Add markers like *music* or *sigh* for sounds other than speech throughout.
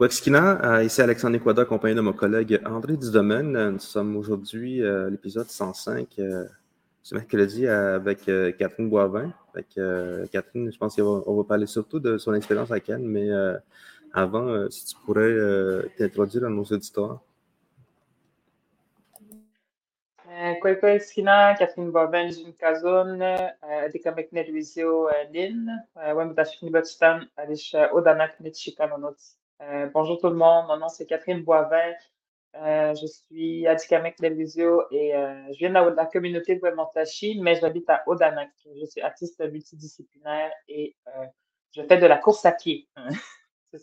Waxkina, euh, ici Alexandre Equada, accompagné de mon collègue André Dudomaine. Nous sommes aujourd'hui à l'épisode 105, ce mercredi, avec Catherine Boivin. Catherine, je pense qu'on va, parler surtout de son expérience à Cannes, mais avant, si tu pourrais t'introduire à nos auditeurs. Kwekwe Skina, Catherine Boivin, June Kazon, Adikamek Nedwizio Lin, Wemdashini Botstan, Alish Odanak Netshikanonot. Euh, bonjour tout le monde, mon nom c'est Catherine Boivin. Euh, je suis à Dikamek Delvisio et euh, je viens de la, communauté de Wemontachi, mais j'habite à Odanak. Je suis artiste multidisciplinaire et je fais de la course à pied. *laughs*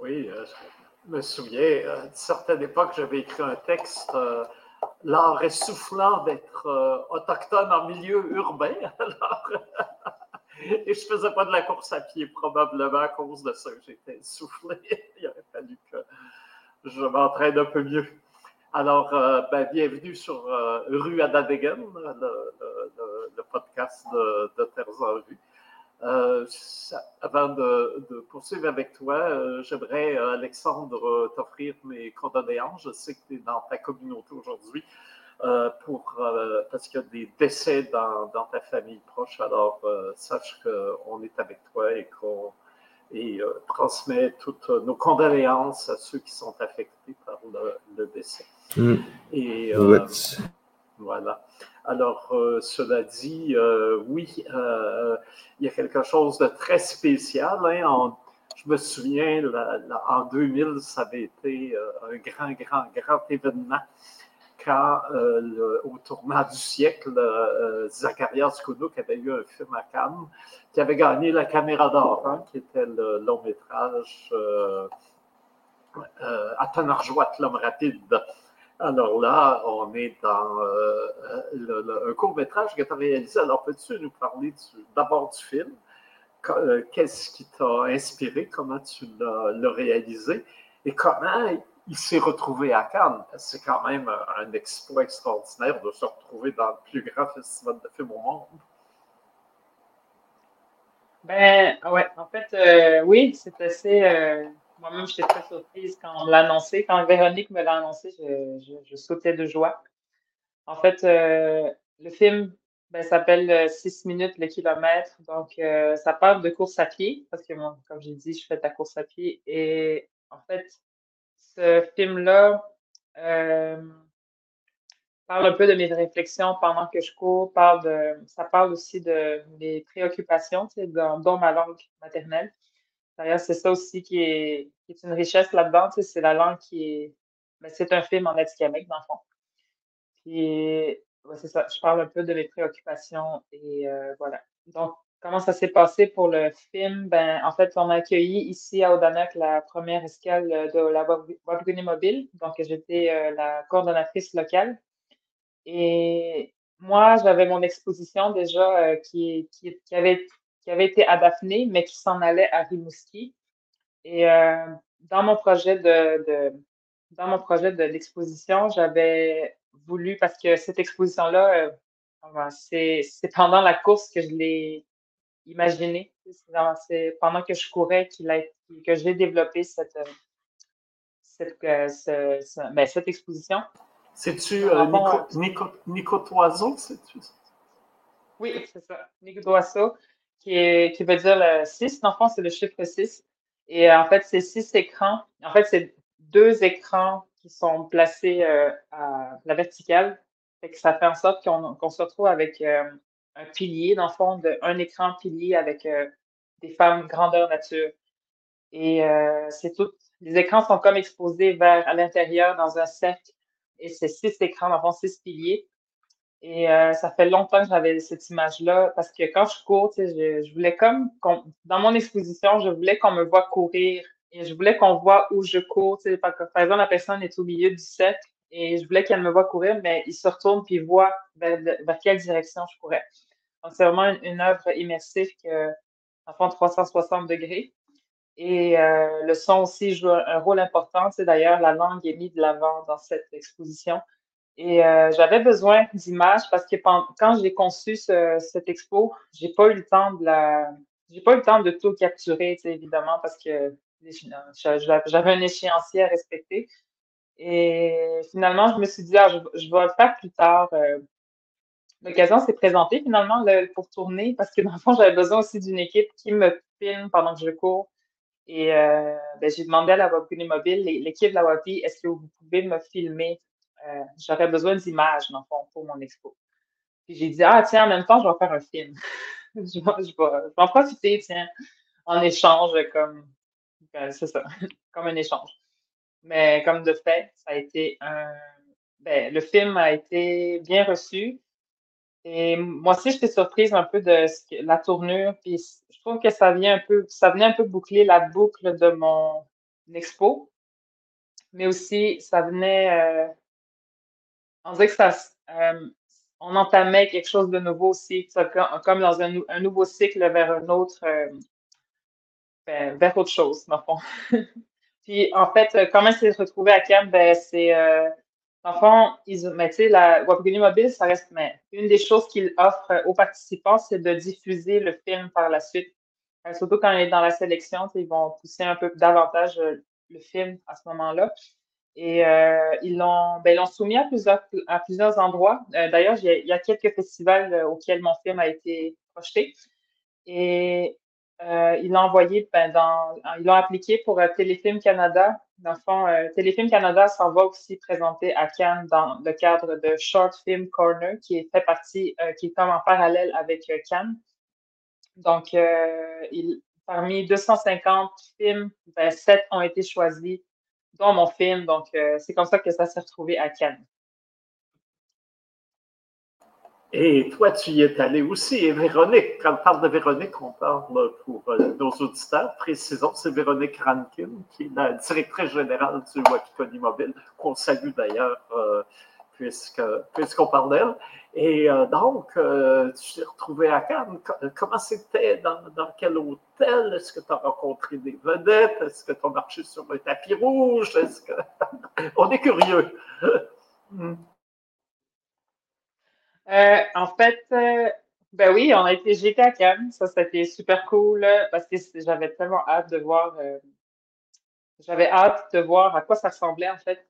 oui, je me souviens, à une certaine époque, j'avais écrit un texte l'art essoufflant d'être autochtone en milieu urbain. *laughs* Alors, Et je faisais pas de la course à pied, probablement à cause de ça. J'étais essoufflé. *laughs* Il aurait fallu que je m'entraîne un peu mieux. Alors, euh, ben, bienvenue sur euh, Rue Adadegen, le, le, podcast de, de Terres en Vue. Euh, avant de, de, poursuivre avec toi, j'aimerais, Alexandre, t'offrir mes condoléances. Je sais que tu es dans ta communauté aujourd'hui. Euh, pour, euh, parce qu'il y a des décès dans, dans ta famille proche. Alors, euh, sache qu'on est avec toi et qu'on et transmet toutes nos condoléances à ceux qui sont affectés par le, décès. Mm. Et voilà. Alors, cela dit, oui, il y a quelque chose de très spécial. Hein, je me souviens, en 2000, ça avait été un grand, grand, grand événement quand, euh, au tournant du siècle, euh, Zacharias Kounou, qui avait eu un film à Cannes, qui avait gagné la Caméra d'or, hein, qui était le long métrage euh, euh Atanarjoat, l'homme rapide. Alors là, on est dans un court métrage que tu as réalisé. Alors, peux-tu nous parler d'abord du film? Qu'est-ce qui t'a inspiré? Comment tu l'as réalisé? Et comment il s'est retrouvé à Cannes. C'est quand même un exploit extraordinaire de se retrouver dans le plus grand festival de films au monde. Ben, ouais, en fait, euh, oui, c'est assez. Euh, moi-même, j'étais très surprise quand on l'a annoncé. Quand Véronique me l'a annoncé, je, sautais de joie. En fait, euh, le film ben, s'appelle 6 minutes le kilomètre. Donc, ça parle de course à pied, parce que, moi, comme j'ai dit, je fais de la course à pied. Et en fait, ce film-là euh, parle un peu de mes réflexions pendant que je cours, parle de, ça parle aussi de mes préoccupations, tu dont, ma langue maternelle. D'ailleurs, c'est ça aussi qui est, qui est une richesse là-dedans, c'est la langue qui est. Mais ben, c'est un film en atikamekw, dans le fond. C'est ça, je parle un peu de mes préoccupations et euh, voilà. Donc, Comment ça s'est passé pour le film? Ben, en fait, on a accueilli ici à Odanak la première escale de la Wabguni Mobile. Donc, j'étais euh, la coordonnatrice locale. Et moi, j'avais mon exposition déjà euh, qui, qui, avait, qui avait été à Daphné, mais qui s'en allait à Rimouski. Et euh, dans mon projet de, de dans mon projet de l'exposition, j'avais voulu, parce que cette exposition-là, c'est pendant la course que je l'ai imaginer. C'est pendant que je courais qu'il a, que j'ai développé cette, euh, cette, euh, ben, cette exposition. C'est-tu euh, Nico, Nico, Oui, c'est ça. Nico qui, qui veut dire le 6. Dans le fond, c'est le chiffre 6. Et en fait, c'est six écrans. En fait, c'est deux écrans qui sont placés à la verticale. Fait que ça fait en sorte qu'on se retrouve avec un pilier, dans le fond, un écran pilier avec euh, des femmes grandeur nature. Et euh, c'est tout. Les écrans sont comme exposés vers à l'intérieur dans un cercle. Et c'est six écrans, dans le fond, six piliers. Et euh, ça fait longtemps que j'avais cette image-là parce que quand je cours, je, je voulais comme, dans mon exposition, je voulais qu'on me voit courir et je voulais qu'on voit où je cours. Par, par exemple, la personne est au milieu du cercle et je voulais qu'elle me voit courir, mais il se retourne puis voit vers, quelle direction je courais. Donc, c'est vraiment une, œuvre immersive qui en fond 360 degrés. Et euh, le son aussi joue un, rôle important. C'est d'ailleurs la langue est mise de l'avant dans cette exposition. Et euh, j'avais besoin d'images parce que quand j'ai conçu cette expo, j'ai pas eu le temps de la, j'ai pas eu le temps de tout capturer, évidemment, parce que j'avais un échéancier à respecter. Et finalement, je me suis dit, ah, je, vais le faire plus tard. Euh, l'occasion s'est présentée finalement pour tourner parce que dans le fond, j'avais besoin aussi d'une équipe qui me filme pendant que je cours. Et euh, ben, j'ai demandé à la Wapini Mobile, l'équipe de la WAPI, est-ce que vous pouvez me filmer? Euh, j'aurais besoin d'images, dans le fond, pour mon expo. Puis j'ai dit, ah, tiens, en même temps, je vais faire un film. *laughs* je, vais, en profiter, tiens, en échange, comme, c'est ça, *laughs* comme un échange. Mais comme de fait, ça a été un. Ben, le film a été bien reçu. Et moi aussi, j'étais surprise un peu de la tournure. Puis je trouve que ça vient un peu, ça venait un peu boucler la boucle de mon expo. Mais aussi, ça venait. Euh, on dirait que ça. Euh, on entamait quelque chose de nouveau aussi, comme dans un, nouveau cycle vers un autre. Euh, ben, vers autre chose, dans le fond. *laughs* En fait, euh, comment c'est retrouvé à Cannes? Ben, c'est, euh, en fond, ils, mais, tu sais, la Wapigoni Mobile, ça reste, mais une des choses qu'ils offrent aux participants, c'est de diffuser le film par la suite. Euh, surtout quand on est dans la sélection, ils vont pousser un peu davantage le film à ce moment-là. Et ils l'ont ben, soumis à plusieurs, à plusieurs endroits. D'ailleurs, il y, a quelques festivals auxquels mon film a été projeté. Et euh, ils l'ont envoyé ben, dans, ils l'ont appliqué pour euh, Téléfilm Canada. Dans le fond, euh, Téléfilm Canada s'en va aussi présenter à Cannes dans le cadre de Short Film Corner, qui fait partie, euh, qui est comme en parallèle avec Cannes. Donc, il, parmi 250 films, ben, 7 ont été choisis, dont mon film. Donc, c'est comme ça que ça s'est retrouvé à Cannes. Et toi, tu y es allé aussi. Et Véronique, quand on parle de Véronique, on parle pour euh, nos auditeurs. Précisons, c'est Véronique Rankin, qui est la directrice générale du Wakikoni Mobile, qu'on salue d'ailleurs, euh, puisqu'on parle d'elle. Et euh, donc, tu t'es retrouvé à Cannes. Comment c'était? Dans, dans, quel hôtel? Est-ce que tu as rencontré des vedettes? Est-ce que tu as marché sur un tapis rouge? Est-ce que... *laughs* on est curieux. *laughs* Hmm. Euh, en fait, euh, ben oui, on a été, j'étais à Cannes. Ça, c'était super cool parce que j'avais tellement hâte de voir, euh, j'avais hâte de voir à quoi ça ressemblait en fait.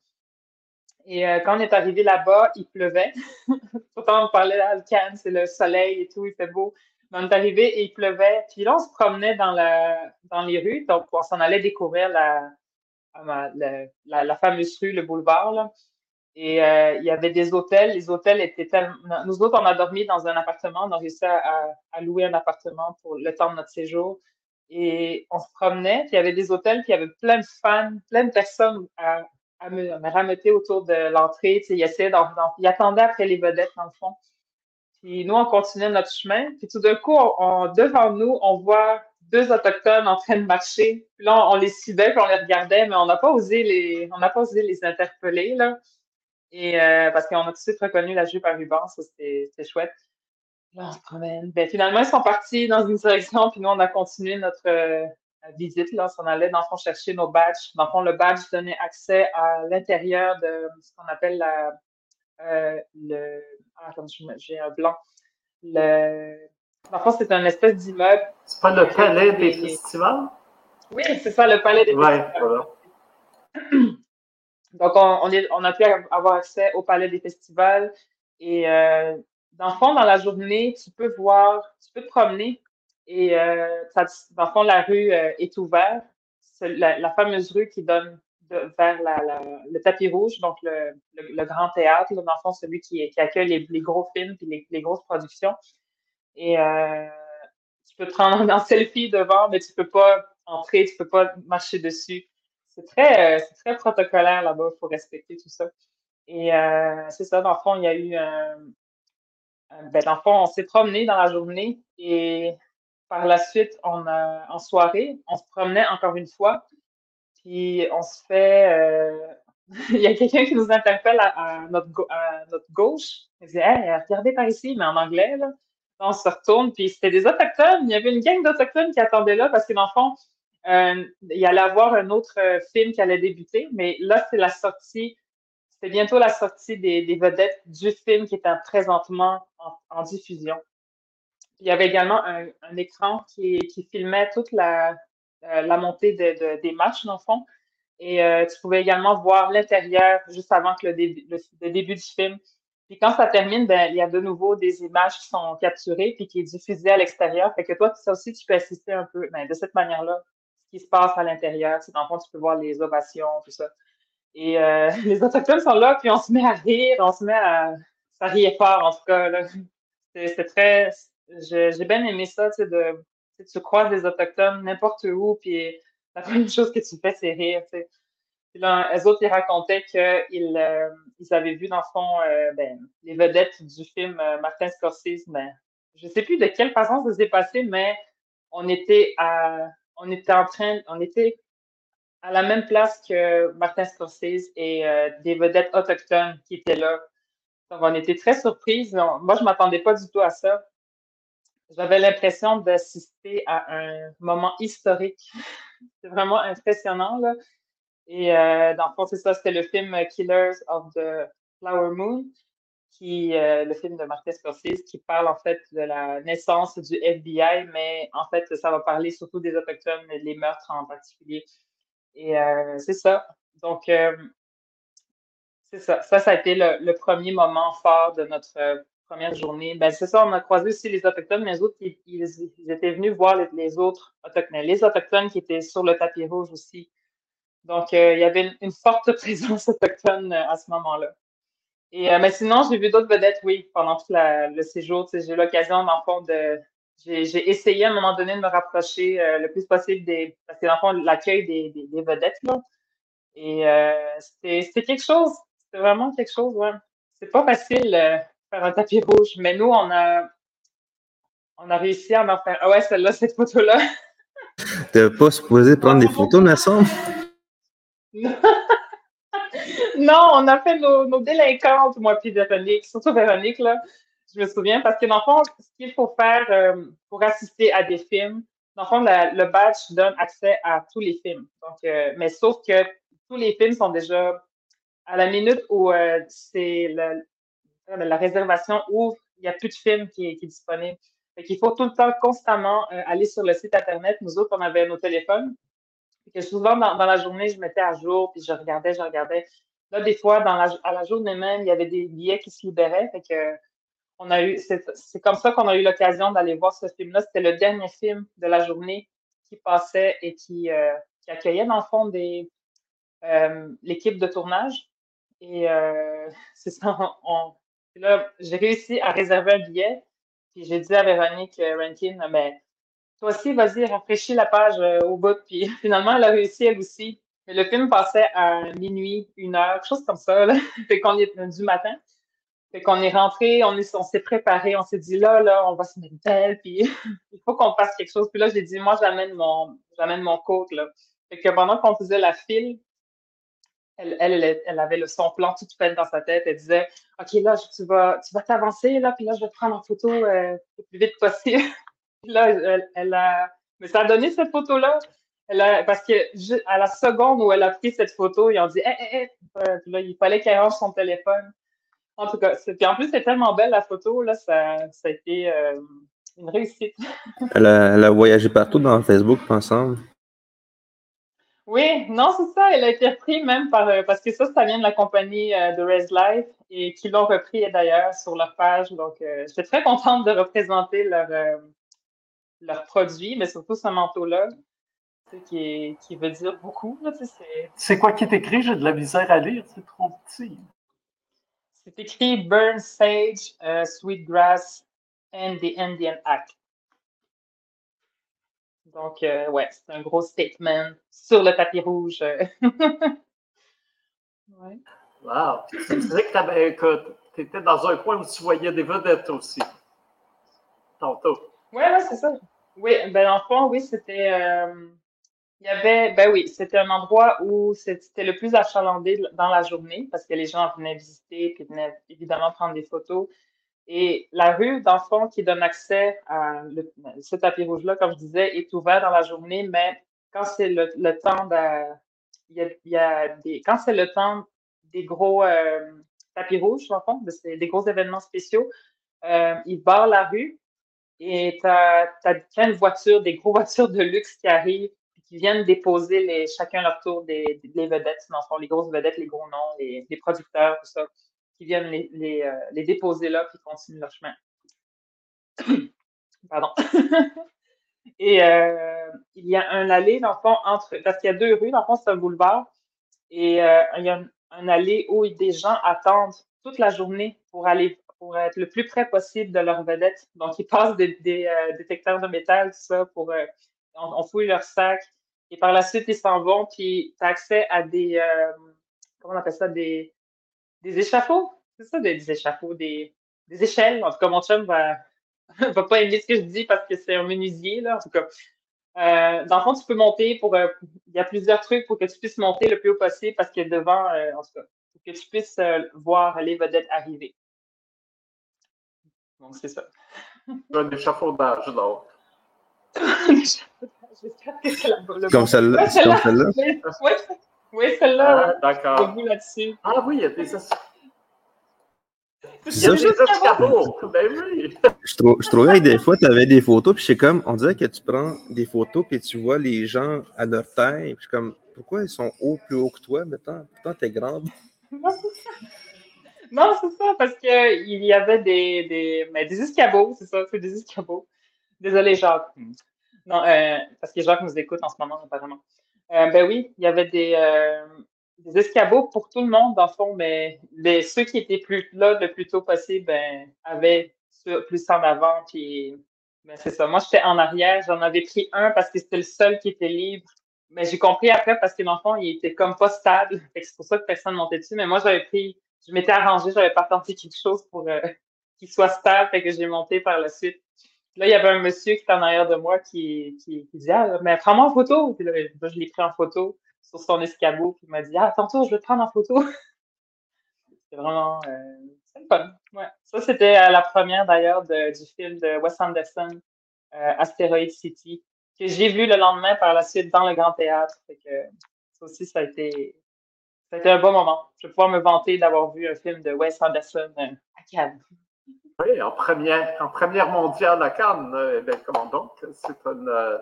Et quand on est arrivé là-bas, il pleuvait. *laughs* Pourtant, on parlait de Cannes, c'est le soleil et tout, il fait beau. On est arrivé et il pleuvait. Puis là, on se promenait dans, la, dans les rues. Donc, on s'en allait découvrir la, la, la, fameuse rue, le boulevard. Là. Et euh, il y avait des hôtels. Les hôtels étaient tellement. Nous autres, on a dormi dans un appartement. On a réussi à, louer un appartement pour le temps de notre séjour. Et on se promenait. Puis il y avait des hôtels qui avaient plein de fans, plein de personnes à, à me, à autour de l'entrée. Ils essayaient ils attendaient après les vedettes, dans le fond. Puis nous, on continuait notre chemin. Puis tout d'un coup, devant nous, on voit deux autochtones en train de marcher. Puis là, on, les suivait, puis on les regardait, mais on n'a pas osé les, pas osé les interpeller, là. Et euh, parce qu'on a tout de suite reconnu la jupe à ruban, ça c'était chouette. Là, on se promène. Ben, finalement, ils sont partis dans une *laughs* direction, puis nous, on a continué notre euh, visite. Là, on allait, dans le fond, chercher nos badges. Dans le fond, le badge donnait accès à l'intérieur de ce qu'on appelle la, euh, le. Ah, comme j'ai un blanc. Le. Dans le fond, c'est un espèce d'immeuble. C'est pas le palais des festivals? Oui, c'est ça, le palais des ouais, Voilà. *clears throat* Donc, on, a pu avoir accès au palais des festivals. Et euh, dans le fond, dans la journée, tu peux voir, tu peux te promener. Et euh, dans le fond, la rue euh, est ouverte. C'est la, fameuse rue qui donne vers le tapis rouge, donc le, grand théâtre, dans le fond, celui qui, accueille les, gros films et les, grosses productions. Et tu peux te prendre *laughs* en selfie devant, mais tu peux pas entrer, tu peux pas marcher dessus c'est très, euh, très protocolaire là-bas, il faut respecter tout ça. Et euh, c'est ça, dans le fond, il y a eu un. Ben, dans le fond, on s'est promené dans la journée et par la suite, on a, en soirée, on se promenait encore une fois. Puis on se fait. Euh, *laughs* il y a quelqu'un qui nous interpelle à, notre, notre, gauche. Il dit Hey, regardez par ici, mais en anglais. Là. On se retourne, puis c'était des Autochtones. Il y avait une gang d'Autochtones qui attendaient là parce que dans le fond, euh, il allait avoir un autre euh, film qui allait débuter, mais là, c'est la sortie, c'est bientôt la sortie des, vedettes du film qui est présentement en, diffusion. il y avait également un, écran qui, filmait toute la, la montée de, des matchs, dans le fond. Et tu pouvais également voir l'intérieur juste avant le, début du film. Puis quand ça termine, ben, il y a de nouveau des images qui sont capturées puis qui est diffusées à l'extérieur. Fait que toi, ça aussi, tu peux assister un peu ben, de cette manière-là, qui se passe à l'intérieur. Dans le fond, tu peux voir les ovations, tout ça. Et euh, *laughs* les Autochtones sont là, puis on se met à rire, on se met à... Ça riait fort, en tout cas. C'est très... J'ai bien aimé ça, tu sais, de... Tu croises des Autochtones n'importe où, puis la *laughs* première chose que tu fais, c'est rire, tu sais. Puis là, eux autres, ils racontaient qu'ils euh, ils avaient vu, dans le fond, euh, ben, les vedettes du film Martin Scorsese. Ben, je sais plus de quelle façon ça s'est passé, mais on était, à, on était en train, on était à la même place que Martin Scorsese et des vedettes autochtones qui étaient là. Donc, on était très surprises. moi, je ne m'attendais pas du tout à ça. J'avais l'impression d'assister à un moment historique. *laughs* C'est vraiment impressionnant. Et euh, dans le c'était le film Killers of the Flower Moon, qui, euh, le film de Martin Scorsese, qui parle en fait de la naissance du FBI, mais en fait, ça va parler surtout des Autochtones, les meurtres en particulier. Et euh, c'est ça. Donc, c'est ça. Ça, ça a été le, premier moment fort de notre première journée. Ben, c'est ça, on a croisé aussi les Autochtones, mais les autres, ils, étaient venus voir les, autres Autochtones. Les Autochtones qui étaient sur le tapis rouge aussi. Donc, euh, il y avait une, forte *laughs* présence autochtone euh, à ce moment-là. Et, euh, mais sinon, j'ai vu d'autres vedettes, oui, pendant tout le séjour. J'ai eu l'occasion, dans le fond, de. J'ai essayé à un moment donné de me rapprocher le plus possible des. Parce que, dans le fond, l'accueil des, des, vedettes, là. Et c'était quelque chose. C'était vraiment quelque chose, ouais. C'est pas facile faire un tapis rouge, mais nous, on a. On a réussi à en faire. Ah ouais, celle-là, cette photo-là. *laughs* T'es pas supposé prendre des photos, *laughs* semble? Non, on a fait nos, délinquantes, moi puis Véronique, surtout Véronique, là. Je me souviens, parce que dans le fond, ce qu'il faut faire euh, pour assister à des films, dans le fond, le badge donne accès à tous les films. Donc, euh, mais sauf que tous les films sont déjà à la minute où euh, c'est la, réservation ouvre, il n'y a plus de film qui qui est disponible. Fait faut tout le temps constamment aller sur le site Internet. Nous autres, on avait nos téléphones que souvent, dans, la journée, je mettais à jour, puis je regardais, je regardais. Là, des fois, à la journée même, il y avait des billets qui se libéraient. On a eu, c'est comme ça qu'on a eu l'occasion d'aller voir ce film-là. C'était le dernier film de la journée qui passait et qui, euh, accueillait, dans le fond, euh, l'équipe de tournage. Et euh, *laughs* c'est ça, on, là, j'ai réussi à réserver un billet. Puis j'ai dit à Véronique Rankin, mais toi aussi, vas-y, rafraîchis la page au bout. Puis *laughs* finalement, elle a réussi elle aussi. Le film passait à minuit, une heure, quelque chose comme ça. Là. *laughs* fait qu'on est du matin. Fait qu'on est rentré, on est, s'est préparé, on s'est dit là, là, on va se mettre belle, puis *laughs* il faut qu'on fasse quelque chose. Puis là, j'ai dit, moi, j'amène mon, j'amène mon coat, là. Fait que pendant qu'on faisait la file, elle, elle, elle, avait le son plan tout fait dans sa tête. Elle disait, OK, là, tu vas, tu vas t'avancer, là, puis là, je vais te prendre en photo euh, le plus vite possible. *laughs* là, elle, a. Mais ça a donné cette photo-là. Elle a... Parce que à la seconde où elle a pris cette photo, ils ont dit hé, hé, hé. Là, il fallait qu'elle range son téléphone. En tout cas, puis en plus, c'est tellement belle la photo, là, ça, ça a été euh, une réussite. *laughs* elle, a, elle, a, voyagé partout dans Facebook, ensemble. Oui, non, c'est ça. Elle a été reprise même par. Euh, parce que ça, ça vient de la compagnie euh, de Res Life et qui l'ont repris d'ailleurs sur leur page. Donc, je suis très contente de représenter leur, leurs produits, mais surtout ce manteau-là, qui, qui veut dire beaucoup. C'est quoi qui est écrit? J'ai de la misère à lire, c'est trop petit. C'est écrit Burn Sage, uh, Sweetgrass and the Indian Act. Donc, euh, ouais, c'est un gros statement sur le tapis rouge. *laughs* ouais. Wow! Tu disais que tu étais dans un coin où tu voyais des vedettes aussi. Tantôt. Oui, ouais, c'est ça. Oui, ben dans le fond, oui, c'était. Euh, il y avait, ben oui, c'était un endroit où c'était le plus achalandé dans la journée parce que les gens venaient visiter puis venaient évidemment prendre des photos. Et la rue, dans le fond, qui donne accès à ce tapis rouge-là, comme je disais, est ouvert dans la journée, mais quand c'est le, le, temps de. Il y a, il y a des, quand c'est le temps des gros euh, tapis rouges, dans le fond, des gros événements spéciaux, euh, ils barrent la rue et tu as, as, une voiture, des grosses *laughs* voitures de luxe qui arrivent, qui viennent déposer les, chacun leur tour des, vedettes, dans les grosses vedettes, les gros noms, les, producteurs, tout ça, qui viennent les, les, euh, déposer là, puis continuent leur chemin. *coughs* Pardon. *laughs* et euh, il y a un allée, dans le fond, entre, parce qu'il y a deux rues, dans le fond, c'est un boulevard, et euh, il y a un, un allée où des gens attendent toute la journée pour aller pour être le plus près possible de leur vedette. Donc, ils passent des, détecteurs de métal, tout ça, pour on, fouille leur sac. Et par la suite, ils s'en vont, puis tu as accès à des euh, comment on appelle ça, des, des échafauds. C'est ça, des, échafauds, des, des échelles. En tout cas, mon chum va, *laughs* va pas aimer ce que je dis parce que c'est un menuisier, là. En tout cas. Euh, dans le fond, tu peux monter pour. il y a plusieurs trucs pour que tu puisses monter le plus haut possible parce que devant, en tout cas, pour que tu puisses voir les vedettes arriver. Donc, c'est ça. Un échafaudage, donc. *laughs* Comme celle-là. Comme celle-là. Oui, oui celle-là. Ah, d'accord. là-dessus. Ah oui, il y a des il y a des escabeaux. Ben oui. Je, trou je trouvais que des fois, tu avais des photos, puis c'est comme, on dirait que tu prends des photos, puis tu vois les gens à leur taille, puis comme, pourquoi ils sont hauts, plus hauts que toi, maintenant? Pourtant, t'es grande. *laughs* Non, c'est ça, parce qu'il y avait des, des, mais des escabeaux, c'est ça, c'est des escabeaux. Désolé, Jacques. Non, euh, parce que Jacques nous écoute en ce moment, apparemment. Euh, ben oui, il y avait des, euh, des escabeaux pour tout le monde, dans le fond, mais les, ceux qui étaient plus là le plus tôt possible, ben, avaient plus en avant, puis ben, c'est ça. Moi, j'étais en arrière, j'en avais pris un parce que c'était le seul qui était libre. Mais j'ai compris après parce que dans le fond, il était comme pas stable. C'est pour ça que personne ne montait dessus. Mais moi, j'avais pris je m'étais arrangée, j'avais pas tenté quelque chose pour euh, qu'il soit stable, fait que j'ai monté par la suite. Là, il y avait un monsieur qui était en arrière de moi qui, qui, disait Ah, mais prends-moi en photo. Là, je l'ai pris en photo sur son escabeau, puis il m'a dit Ah, tantôt, je vais te prendre en photo. *laughs* c'est vraiment euh, fun. Ouais. Ça, c'était euh, la première d'ailleurs du film de Wes Anderson, euh, City, que j'ai vu le lendemain par la suite dans le Grand Théâtre. Ça aussi, ça a été c'était un bon moment. Je vais pouvoir me vanter d'avoir vu un film de Wes Anderson euh, à Cannes. Oui, en première, mondiale à Cannes. Euh, eh comment donc? C'est une, euh,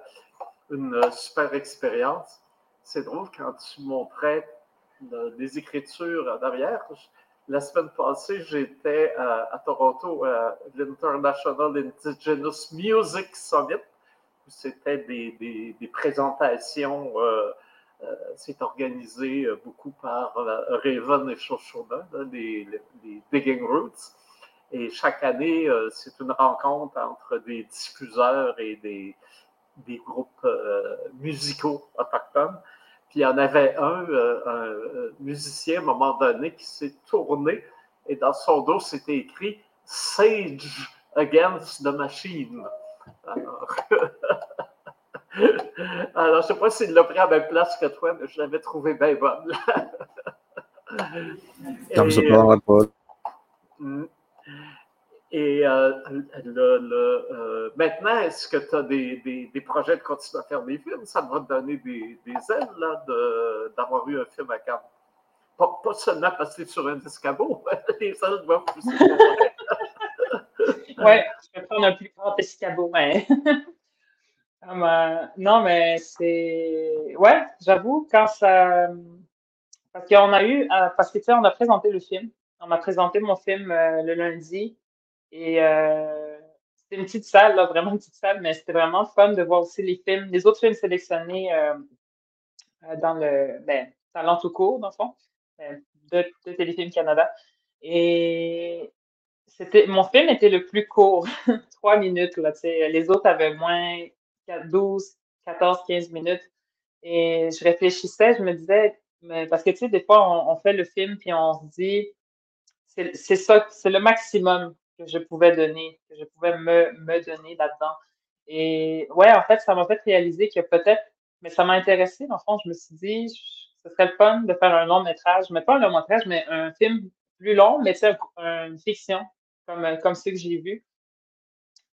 une, super expérience. C'est drôle quand tu montrais des écritures derrière. La semaine passée, j'étais à, Toronto à l'International Indigenous Music Summit. C'était des, présentations euh, c'est organisé euh, beaucoup par euh, Raven et Shoshona, les, Digging Roots. Et chaque année, c'est une rencontre entre des diffuseurs et des, des groupes musicaux autochtones. Puis il y en avait un, un, musicien à un moment donné qui s'est tourné et dans son dos, c'était écrit Sage Against the Machine. Alors, *laughs* Alors, je ne sais pas s'il l'a pris à la même place que toi, mais je l'avais trouvé bien bonne. *laughs* Comme ça, pas. Et euh, euh, maintenant, est-ce que tu as des, projets de continuer à faire des films? Ça va te donner des, ailes d'avoir eu un film à Cannes. Pas, seulement parce que tu es sur un escabeau, *laughs* les ailes doivent pousser. *laughs* oui, je vais prendre un plus grand escabeau, mais. Ah, non, mais c'est. Ouais, j'avoue, quand ça. Parce qu'on a eu. Euh, parce que, tu sais, on a présenté le film. On m'a présenté mon film euh, le lundi. Et euh, c'était une petite salle, là, vraiment une petite salle, mais c'était vraiment fun de voir aussi les films, les autres films sélectionnés dans le. Ben, Talent tout court, dans le fond, de, de Téléfilm Canada. Et c'était mon film était le plus court, *laughs* trois minutes. Là, les autres avaient moins 12, 14, 15 minutes. Et je réfléchissais, je me disais, mais parce que tu sais, des fois, on, fait le film puis on se dit, c'est ça, c'est le maximum que je pouvais donner, que je pouvais me, me donner là-dedans. Et ouais, en fait, ça m'a fait réaliser que peut-être, mais ça m'a intéressé, dans le fond, je me suis dit, ce serait le fun de faire un long métrage, mais pas un long métrage, mais un film plus long, mais c'est une fiction, comme, comme ceux que j'ai vus.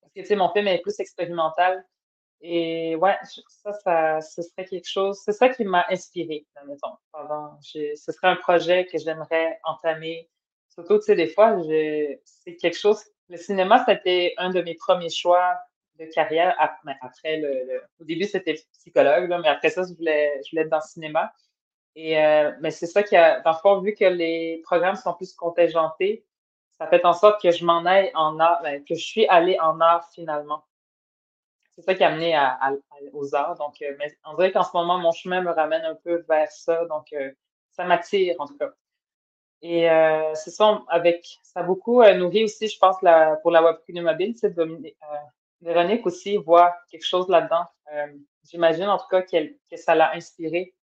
Parce que, tu sais, mon film est plus expérimental. Et ouais, ça, ça, ce serait quelque chose, c'est ça qui m'a inspiré, mettons, pendant, ce serait un projet que j'aimerais entamer. Surtout, tu sais, des fois, c'est quelque chose, le cinéma, c'était un de mes premiers choix carrière. Ben, après, le, au début, c'était psychologue, mais après ça, je voulais, je voulais être dans le cinéma. Et euh, mais c'est ça qui a, dans le fond, vu que les programmes sont plus contingentés, ça fait en sorte que je m'en aille en art, ben, que je suis allée en art finalement. C'est ça qui a amené à, aux arts. Donc, euh, mais on dirait qu'en ce moment, mon chemin me ramène un peu vers ça. Donc, euh, ça m'attire en tout cas. Et c'est ça, avec, ça a beaucoup nourri aussi, je pense, la, pour la webcam mobile, c'est Véronique aussi voit quelque chose là-dedans. J'imagine en tout cas que ça l'a inspiré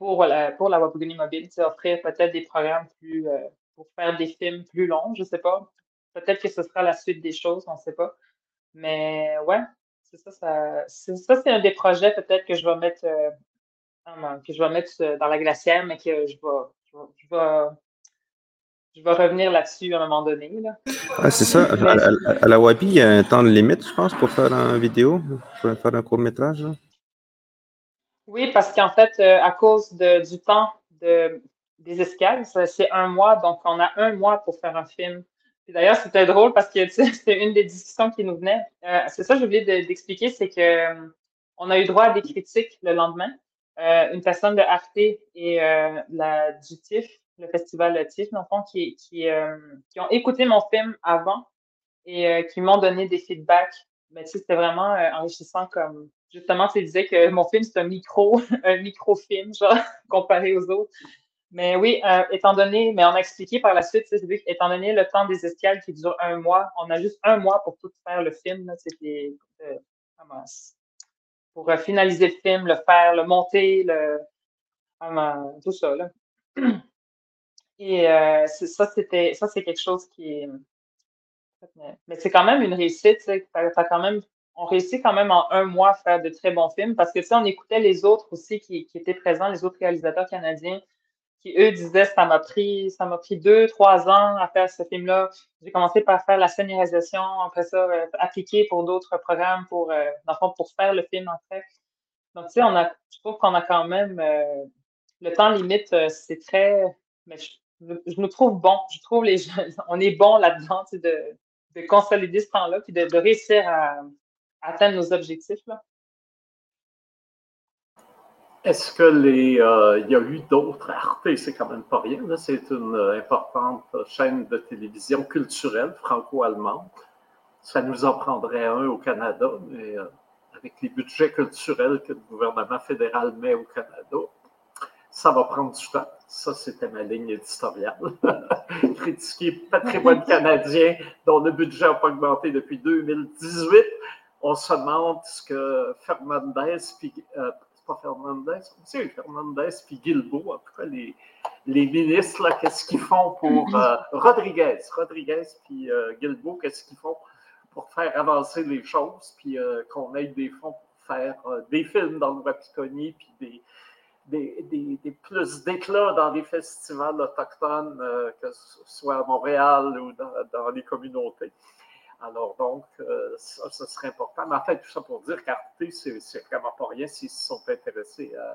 pour la, pour la mobile, offrir peut-être des programmes plus, euh, pour faire des films plus longs, je sais pas. Peut-être que ce sera la suite des choses, on ne sait pas. Mais ouais, c'est ça, ça c'est, ça, c'est un des projets peut-être que je vais mettre, euh, que je vais mettre euh, dans la glacière, mais que je vais, je vais, je vais, revenir là-dessus à un moment donné. Là. Ah, c'est ça. À, la Wabi, il y a un temps de limite, je pense, pour faire une vidéo, pour faire un court métrage. Oui, parce qu'en fait, euh, à cause du temps de, des escales, c'est un mois, donc on a un mois pour faire un film. D'ailleurs, c'était drôle parce que *laughs* c'était une des discussions qui nous venait. Euh, c'est ça que j'ai oublié d'expliquer, c'est que on a eu droit à des critiques le lendemain. Une personne de Arte et la, du TIFF, le festival de TIFF, dans le fond, qui, qui, qui ont écouté mon film avant et qui m'ont donné des feedbacks. Mais tu sais, c'était vraiment enrichissant comme justement, tu disais que mon film, c'est un micro, *laughs* un micro-film, genre, *laughs* comparé aux autres. Mais oui, euh, étant donné, mais on a expliqué par la suite, c'est étant donné le temps des escales qui dure un mois, on a juste un mois pour tout faire le film. C'était euh, pour euh, finaliser le film, le faire, le monter, le tout ça. Là. *clears throat* Et ça, c'était ça, c'est quelque chose qui est. Mais, c'est quand même une réussite. Tu as quand même on réussit quand même en un mois à faire de très bons films parce que, tu on écoutait les autres aussi qui, étaient présents, les autres réalisateurs canadiens, qui, eux, disaient ça m'a pris, ça m'a pris deux, trois ans à faire ce film-là. J'ai commencé par faire la scénarisation, après ça, euh, appliquer pour d'autres programmes, pour, euh, pour faire le film, en fait. Donc, tu sais, on a, je trouve qu'on a quand même, euh, le temps limite, c'est très, mais je, je, nous trouve bon. Je trouve les gens, *laughs* on est bon là-dedans, tu sais, de, de consolider ce temps-là, puis de réussir à, atteindre nos objectifs. Là. Est-ce que les, euh, il y a eu d'autres Arte, c'est quand même pas rien. C'est une euh, importante chaîne de télévision culturelle franco-allemande. Ça nous en prendrait un au Canada, mais euh, avec les budgets culturels que le gouvernement fédéral met au Canada, ça va prendre du temps. Ça, c'était ma ligne éditoriale. *laughs* Critiquer patrimoine *laughs* canadien dont le budget n'a pas augmenté depuis 2018 on se demande ce que Fernandez, puis, euh, c'est pas Fernandez, c'est Fernandez puis Guilbeault, en tout cas les, les ministres, qu'est-ce qu'ils font pour euh, Rodriguez, Rodriguez puis euh, Guilbeault, qu'est-ce qu'ils font pour faire avancer les choses, puis qu'on ait des fonds pour faire des films dans le Wapikoni, puis des, des, des, des, plus d'éclat dans des festivals autochtones, que ce soit à Montréal ou dans, dans les communautés. Alors, donc, euh, ça, ce serait important. Mais en fait, tout ça pour dire qu'Arte, c'est vraiment pas rien s'ils se sont intéressés euh,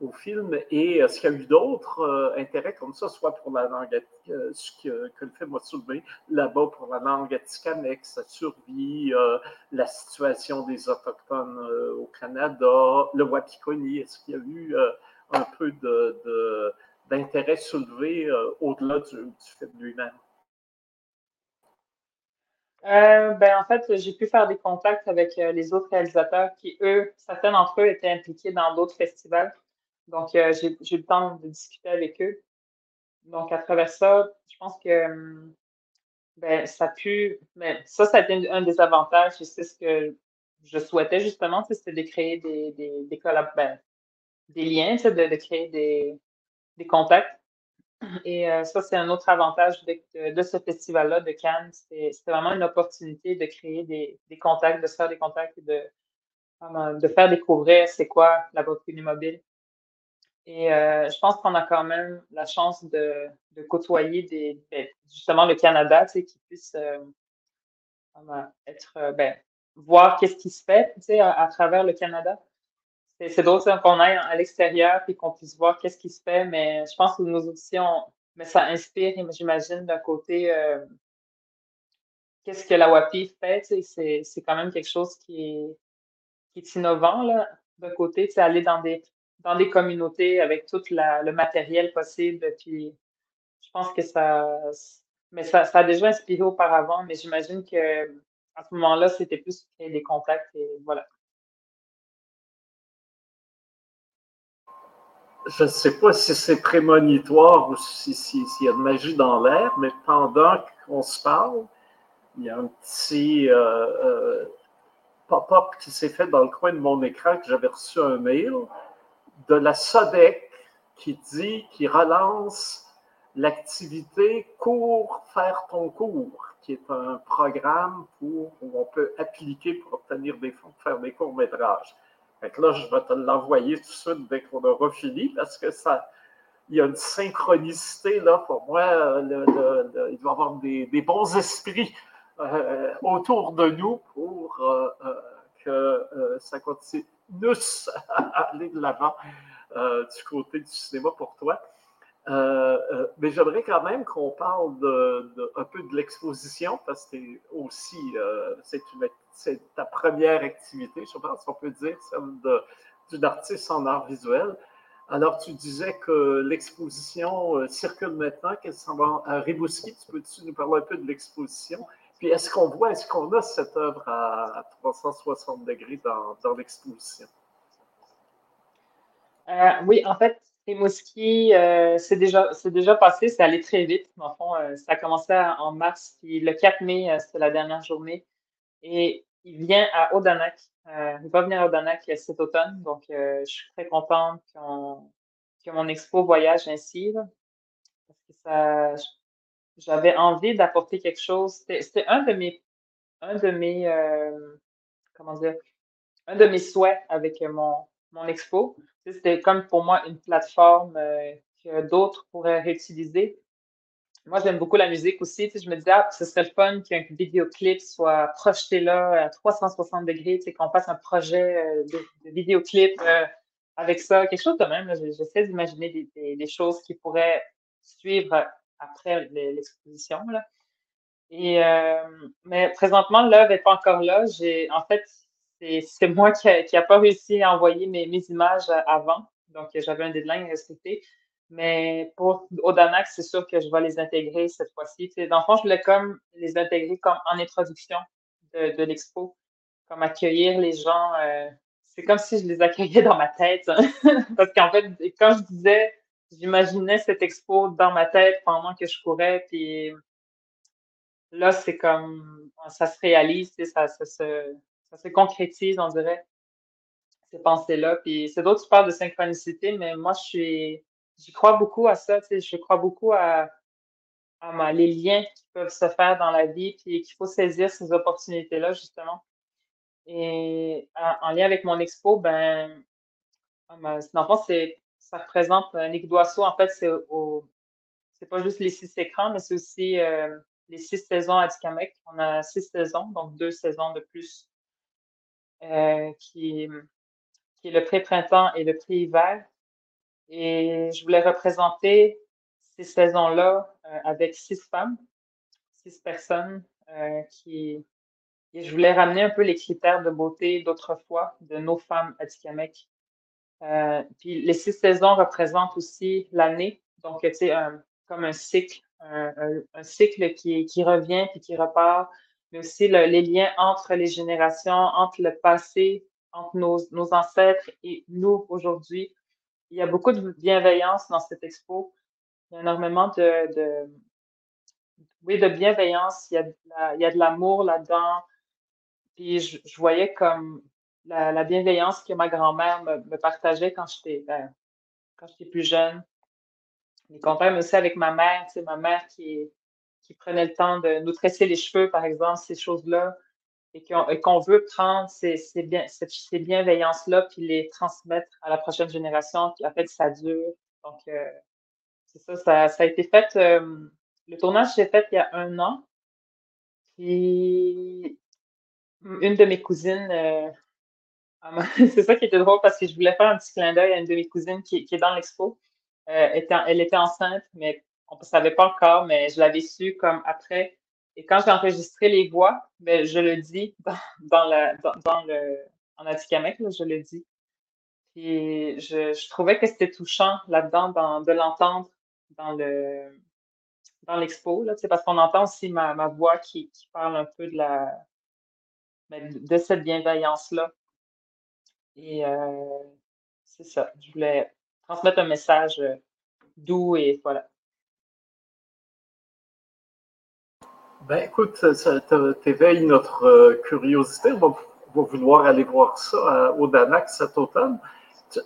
au film. Et est-ce qu'il y a eu d'autres euh, intérêts comme ça, soit pour la langue, ce que, le film a soulevé là-bas pour la langue atikamekw, sa survie, la situation des Autochtones au Canada, le Wapikoni, est-ce qu'il y a eu un peu d'intérêt soulevé au-delà du film lui-même? Euh, ben, en fait, j'ai pu faire des contacts avec euh, les autres réalisateurs qui, eux, certains d'entre eux étaient impliqués dans d'autres festivals. Donc, euh, j'ai eu le temps de discuter avec eux. Donc, à travers ça, je pense que ben, ça a pu. Mais ça, ça a été un des avantages c'est ce que je souhaitais justement, c'était de créer des, des, des, ben, liens, de, de créer des, des contacts et euh, ça, c'est un autre avantage de, ce festival-là de Cannes. C'était vraiment une opportunité de créer des, contacts, de faire des contacts et de, de faire découvrir c'est quoi la voiture mobile. Et euh, je pense qu'on a quand même la chance de, côtoyer des, ben, justement le Canada, tu sais, qui puisse euh, être, ben, voir qu'est-ce qui se fait, tu sais, à travers le Canada c'est drôle qu'on aille à l'extérieur et qu'on puisse voir qu'est-ce qui se fait, mais je pense que nous aussi, mais ça inspire, j'imagine, d'un côté, euh, qu'est-ce que la WAPI fait, c'est quand même quelque chose qui est, qui est innovant, là, d'un côté, aller dans des, dans des communautés avec tout le matériel possible. Puis, je pense que ça, mais ça, ça a déjà inspiré auparavant, mais j'imagine que à ce moment-là, c'était plus créer des contacts et voilà. Je ne sais pas si c'est prémonitoire ou s'il si, y a de magie dans l'air, mais pendant qu'on se parle, il y a un petit euh, euh, pop-up qui s'est fait dans le coin de mon écran que j'avais reçu un mail de la SODEC qui dit, qui relance l'activité Cours faire ton cours, qui est un programme où on peut appliquer pour obtenir des fonds faire des courts-métrages. Fait là, je vais te l'envoyer tout de suite dès qu'on aura fini parce que ça, il y a une synchronicité là pour moi. il doit y avoir des, bons esprits euh, autour de nous pour euh, euh, que ça continue à aller de l'avant du côté du cinéma pour toi. Mais j'aimerais quand même qu'on parle de, un peu de l'exposition parce que aussi, c'est une c'est ta première activité, je pense qu'on peut dire, celle d'une artiste en art visuel. Alors, tu disais que l'exposition euh, circule maintenant, qu'elle s'en va à Ribouski. Tu peux-tu nous parler un peu de l'exposition? Puis, est-ce qu'on voit, est-ce qu'on a cette œuvre à, 360 degrés dans, l'exposition? Euh, oui, en fait, Rimouski, euh, c'est déjà, déjà passé, c'est allé très vite. En fond, ça a commencé en mars, puis le 4 mai, c'était la dernière journée. Et il vient à Odanak. Euh, il va venir à Odanak cet automne. Donc, euh, je suis très contente que mon expo voyage ainsi. parce que ça, j'avais envie d'apporter quelque chose. C'était un de mes, un de mes, euh, comment dire, un de mes souhaits avec mon, mon expo. C'était comme pour moi une plateforme que d'autres pourraient réutiliser moi, j'aime beaucoup la musique aussi. Je me disais, ah, ce serait le fun qu'un vidéoclip soit projeté là à 360 degrés, qu'on fasse un projet euh, de, vidéoclip euh, avec ça, quelque chose de même. J'essaie d'imaginer des, choses qui pourraient suivre après l'exposition. Et, euh, mais présentement, l'œuvre n'est pas encore là. J'ai, en fait, c'est moi qui n'ai pas réussi à envoyer mes, mes images avant. Donc, j'avais un deadline respecté. Mais pour Odanax, c'est sûr que je vais les intégrer cette fois-ci. Dans le fond, je voulais comme les intégrer comme en introduction de, l'expo, comme accueillir les gens. Euh, c'est comme si je les accueillais dans ma tête. Hein. *laughs* Parce qu'en fait, quand je disais, j'imaginais cette expo dans ma tête pendant que je courais, puis là, c'est comme, ça se réalise, ça, ça, se, ça se concrétise, on dirait, ces pensées-là. Puis c'est d'autres qui parlent de synchronicité, mais moi, je suis j'y crois beaucoup à ça, tu sais, je crois beaucoup à, les liens qui peuvent se faire dans la vie, puis qu'il faut saisir ces opportunités-là, justement. Et en, lien avec mon expo, ben, dans le fond, c'est, ça représente Nick Doisseau, en fait, c'est au, pas juste les six écrans, mais c'est aussi euh, les six saisons à Tikamek. On a six saisons, donc deux saisons de plus, euh, qui, est le pré-printemps et le pré-hiver. Et je voulais représenter ces saisons-là euh, avec six femmes, six personnes euh, qui. Et je voulais ramener un peu les critères de beauté d'autrefois de nos femmes à Tikamek. Euh, puis les six saisons représentent aussi l'année, donc sais, comme un cycle, un, cycle qui, qui revient puis qui repart, mais aussi les liens entre les générations, entre le passé, entre nos, ancêtres et nous aujourd'hui il y a beaucoup de bienveillance dans cette expo. Il y a énormément de, oui, de bienveillance. Il y a de, l'amour là-dedans. Puis je, voyais comme la, bienveillance que ma grand-mère me, partageait quand j'étais ben, quand j'étais plus jeune. Les compères, mais aussi avec ma mère, c'est ma mère qui, qui prenait le temps de nous tresser les cheveux, par exemple, ces choses-là et qu'on veut prendre ces, ces, bien, ces, bienveillances-là puis les transmettre à la prochaine génération, puis en fait, ça dure. Donc, euh, c'est ça, ça, a été fait. Euh, le tournage s'est fait il y a un an. Puis, une de mes cousines, euh, *laughs* c'est ça qui était drôle parce que je voulais faire un petit clin d'œil à une de mes cousines qui est dans l'expo. elle était enceinte, mais on ne savait pas encore, mais je l'avais su comme après et quand j'ai enregistré les voix, ben, je le dis *laughs* dans, dans, la, dans, le, en Atikamek, je le dis. Puis je, je trouvais que c'était touchant là-dedans de l'entendre dans le dans l'expo, là, parce qu'on entend aussi ma, ma voix qui, qui, parle un peu de la ben, de cette bienveillance-là. Et euh, c'est ça. Je voulais transmettre un message euh, doux et voilà. Ben écoute, ça t'éveille notre euh, curiosité. On va, vouloir aller voir ça au Danac cet automne.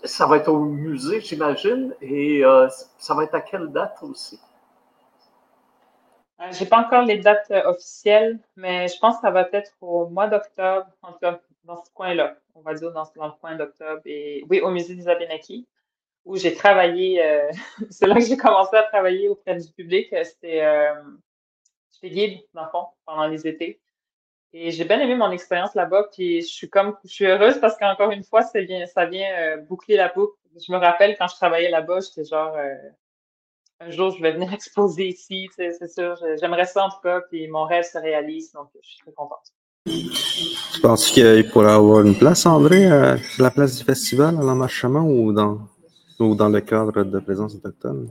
Ça va être au musée, j'imagine, et ça va être à quelle date aussi? Je n'ai pas encore les dates officielles, mais je pense que ça va être au mois d'octobre, en tout cas dans ce coin-là, on va dire dans, le coin d'octobre. Et oui, au musée des Abénakis, où j'ai travaillé, euh, *laughs* c'est là que j'ai commencé à travailler auprès du public. C'était, euh, j'étais guide, dans le fond, pendant les étés. Et j'ai bien aimé mon expérience là-bas. Puis je suis comme, je suis heureuse parce qu'encore une fois, ça vient, ça vient euh, boucler la boucle. Je me rappelle quand je travaillais là-bas, j'étais genre, un jour, je vais venir *laughs* exposer ici, c'est sûr. J'aimerais ça en tout cas, puis mon rêve se réalise, donc je suis très contente. Tu penses qu'il pourrait avoir une place, André, à la place du festival, à l'emmarchement ou dans, ou dans le cadre de présence autochtone?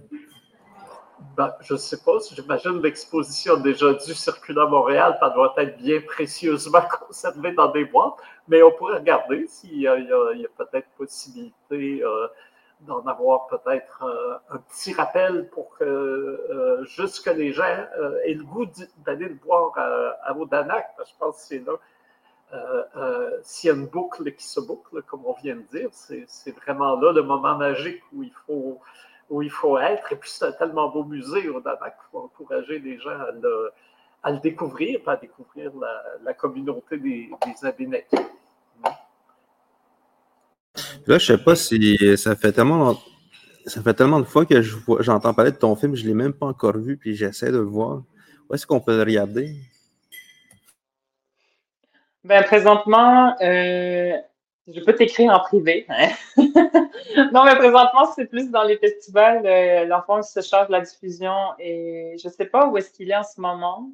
Ben, je ne sais pas. J'imagine l'exposition déjà dû circuler à Montréal. Ça doit être bien précieusement *laughs* conservé dans des boîtes. Mais on pourrait regarder s'il y a, peut-être possibilité euh, d'en avoir peut-être euh, un petit rappel pour que euh, juste que les gens aient le goût d'aller le voir à, Odanak, je pense que c'est là. S'il y a une boucle qui se boucle, comme on vient de dire, c'est vraiment là le moment magique où il faut, où il faut être. Et puis c'est un tellement beau musée au Danak qu'il faut encourager les gens à le, à le découvrir, à découvrir la, la communauté des, des Abénakis. Là, je sais pas si ça fait tellement ça fait tellement de fois que j'entends parler de ton film, je ne l'ai même pas encore vu, puis j'essaie de le voir. Où est-ce qu'on peut le regarder? Ben, présentement, euh, je peux t'écrire en privé. Hein? *laughs* non, mais présentement, c'est plus dans les festivals. Euh, l'enfant se charge de la diffusion et je ne sais pas où est-ce qu'il est en ce moment.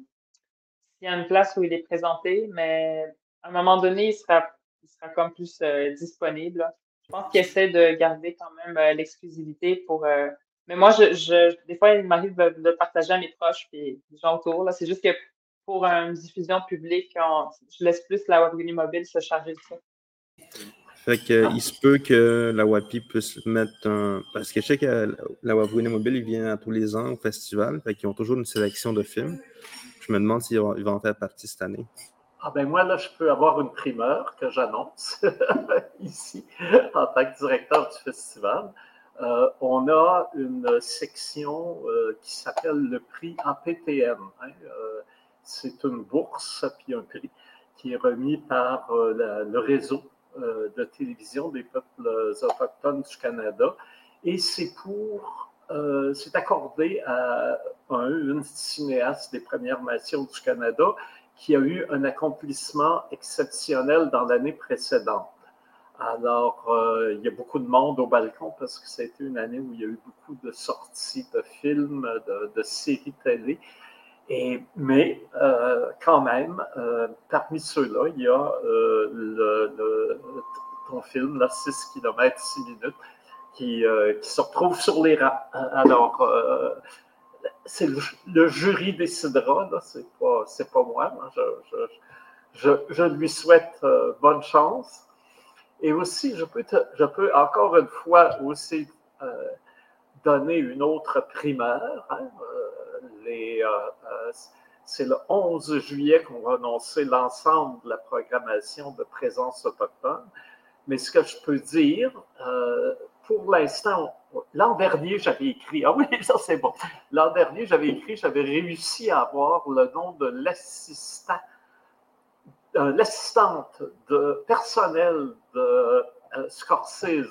S'il y a une place où il est présenté, mais à un moment donné, il sera, il sera comme plus euh, disponible. Je pense qu'il essaie de garder quand même euh, l'exclusivité pour. Euh, mais moi, je, des fois, il m'arrive de, le partager à mes proches et les gens autour. C'est juste que pour une diffusion publique, je laisse plus la WAPI mobile se charger de ça. Fait que, il se peut que la WAPI puisse mettre un. Parce que je sais que la WAPI mobile, il vient tous les ans au festival. Fait qu'ils ont toujours une sélection de films. Je me demande s'ils vont en faire partie cette année. Ah ben moi, là, je peux avoir une primeur que j'annonce *laughs* ici en tant que directeur du festival. Euh, on a une section euh, qui s'appelle le prix APTM. Hein. Euh, c'est une bourse, puis un prix, qui est remis par le réseau de télévision des peuples autochtones du Canada. Et c'est pour, c'est accordé à un, une cinéaste des Premières Nations du Canada qui a eu un accomplissement exceptionnel dans l'année précédente. Alors, euh, il y a beaucoup de monde au balcon parce que c'était une année où il y a eu beaucoup de sorties de films, de, séries télé. Mais euh, quand même, euh, parmi ceux-là, il y a le, ton film, là, 6 km, 6 minutes, qui, se retrouve sur les rangs. Alors, c'est le, jury décidera, c'est pas, pas moi. je, lui souhaite euh, bonne chance. Et aussi, je peux, peux encore une fois aussi euh, donner une autre primeur. Hein, euh, c'est le 11 juillet qu'on va annoncer l'ensemble de la programmation de présence autochtone. Mais ce que je peux dire, pour l'instant, l'an dernier, j'avais écrit, ah oui, *laughs* ça c'est bon. L'an dernier, j'avais écrit, j'avais réussi à avoir le nom de l'assistant, euh, l'assistante de personnel de euh, Scorsese.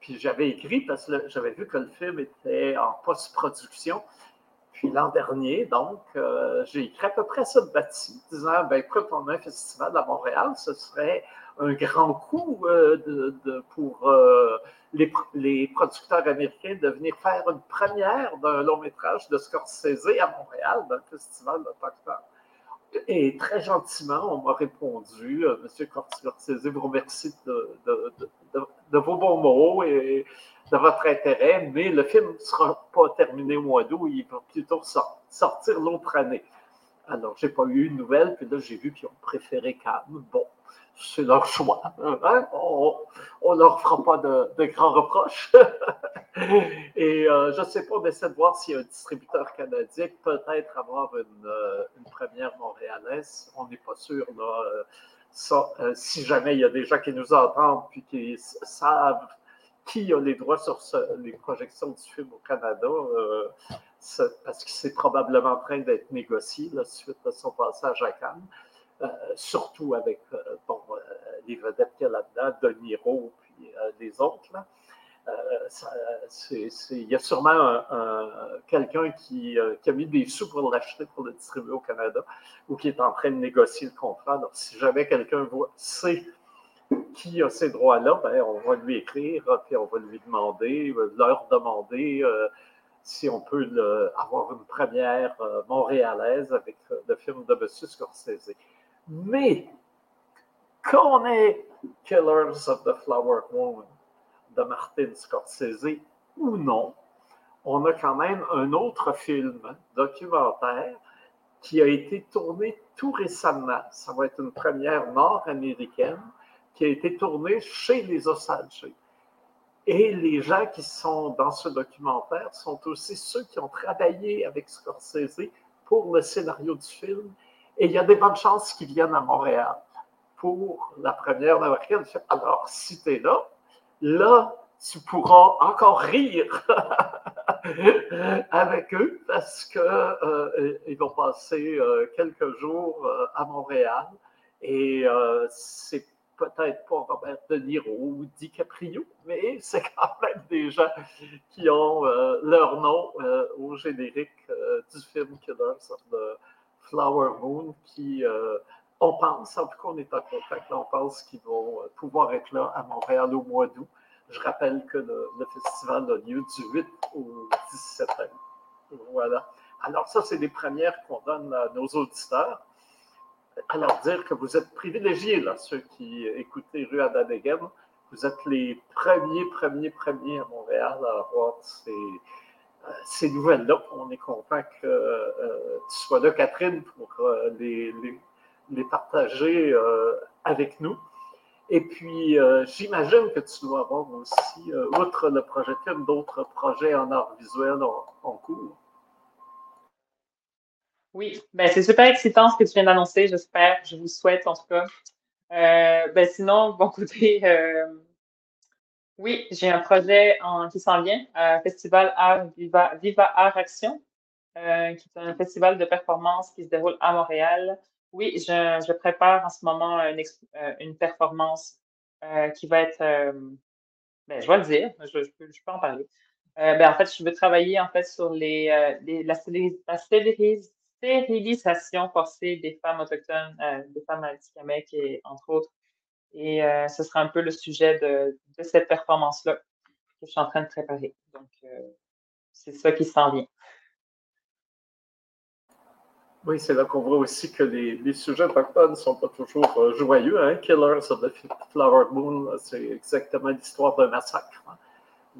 Puis j'avais écrit parce que j'avais vu que le film était en post-production. Puis l'an dernier, donc, euh, j'ai écrit à peu près ça de bâti, disant, ben écoute, on a un festival à Montréal, ce serait un grand coup de, pour les, producteurs américains de venir faire une première d'un long métrage de Scorsese à Montréal, le Festival autochtone. Et très gentiment, on m'a répondu, euh, Monsieur Scorsese vous remercie de, de, vos bons mots et de votre intérêt, mais le film ne sera pas terminé au mois d'août, il va plutôt sortir l'autre année. Alors, je n'ai pas eu une nouvelle, puis là, j'ai vu qu'ils ont préféré Cannes. Bon, c'est leur choix. Hein? On ne leur fera pas de, grands reproches. *laughs* Et euh, je ne sais pas, on essaie de voir s'il y a un distributeur canadien, peut-être avoir une, euh, première montréalaise. On n'est pas sûr. Euh, si jamais il y a des gens qui nous entendent puis qui savent qui a les droits sur les projections du film au Canada, parce que c'est probablement en train d'être négocié suite à son passage à Cannes. Euh, surtout avec euh, euh, les vedettes qu'il y a là-dedans, De Niro, puis les autres. Il y a sûrement quelqu'un qui, qui, a mis des sous pour l'acheter pour le distribuer au Canada ou qui est en train de négocier le contrat. Donc, si jamais quelqu'un sait qui a ces droits-là, ben, on va lui écrire, puis on va lui demander, leur demander si on peut avoir une première montréalaise avec le film de M. Scorsese. Mais, qu'on est Killers of the Flower Moon de Martin Scorsese ou non, on a quand même un autre film documentaire qui a été tourné tout récemment. Ça va être une première nord-américaine qui a été tournée chez les Osages. Et les gens qui sont dans ce documentaire sont aussi ceux qui ont travaillé avec Scorsese pour le scénario du film et il y a des bonnes chances qu'ils viennent à Montréal pour la première américaine. Alors, si tu es là, là, tu pourras encore rire *laughs* avec eux parce qu'ils euh, vont passer euh, quelques jours euh, à Montréal et c'est peut-être pas Robert De Niro ou DiCaprio, mais c'est quand même des gens qui ont leur nom au générique du film Killers of the Flower Moon qui, euh, on pense, en tout cas on est en contact, on pense qu'ils vont euh, pouvoir être là à Montréal au mois d'août. Je rappelle que le, festival a lieu du 8 au 17 août. Voilà. Alors ça, c'est les premières qu'on donne à nos auditeurs. Alors dire que vous êtes privilégiés, là, ceux qui écoutez Rue Adadegan, vous êtes les premiers, premiers, premiers à Montréal à avoir ces ces nouvelles-là. On est content que euh, tu sois là, Catherine, pour euh, les, partager avec nous. Et puis, j'imagine que tu dois avoir aussi, outre le projet film, d'autres projets en art visuel en, cours. Oui, ben, c'est super excitant ce que tu viens d'annoncer, j'espère. Je vous souhaite en tout cas. ben, sinon, bon côté, oui, j'ai un projet qui s'en vient, un Festival Art Viva, Viva Art Action, euh, qui est un festival de performance qui se déroule à Montréal. Oui, je, prépare en ce moment une, euh, performance euh, qui va être, ben, je vais le dire, je, peux, en parler. Ben, en fait, je veux travailler en fait sur les, la, stérilisation forcée des femmes autochtones, des femmes atikamekw et entre autres et euh, ce sera un peu le sujet de, cette performance-là que je suis en train de préparer. Donc, euh, c'est ça qui s'en vient. Oui, c'est là qu'on voit aussi que les, sujets autochtones ne sont pas toujours euh, joyeux. Hein? Killers of the Flower Moon, c'est exactement l'histoire d'un massacre. Hein.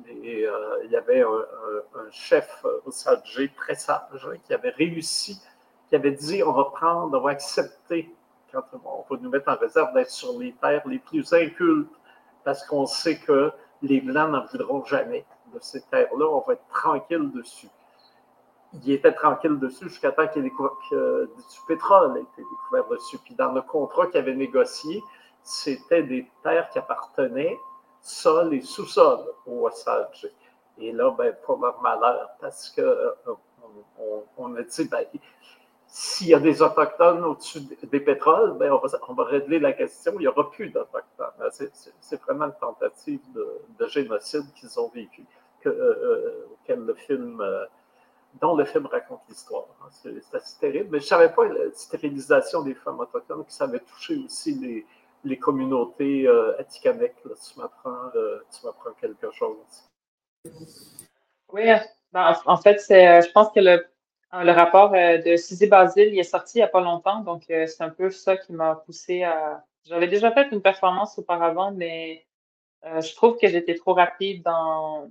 il y avait un, chef au SAG très sage hein, qui avait réussi, qui avait dit on va prendre, on va accepter quand on va nous mettre en réserve d'être sur les terres les plus incultes, parce qu'on sait que les Blancs n'en voudront jamais de ces terres-là. On va être tranquille dessus. Il était tranquille dessus jusqu'à temps qu'il que du pétrole ait été découvert dessus. Puis dans le contrat qu'il avait négocié, c'était des terres qui appartenaient sol et sous-sol au Osage. Et là, ben, pour leur malheur, parce qu'on euh, a dit, ben, s'il y a des Autochtones au-dessus des pétroles, ben on, va, régler la question, il n'y aura plus d'Autochtones. Ben, c'est vraiment une tentative de, génocide qu'ils ont vécu, que, euh, auquel le film, euh, dont le film raconte l'histoire. Hein. C'est assez terrible. Mais je ne savais pas la stérilisation des femmes autochtones, ça avait touché aussi les, communautés euh. Tu m'apprends quelque chose. Oui, ben, en fait, je pense que le le rapport euh, de Suzy Basile, il est sorti il n'y a pas longtemps, donc euh, c'est un peu ça qui m'a poussé à. J'avais déjà fait une performance auparavant, mais euh, je trouve que j'étais trop rapide dans,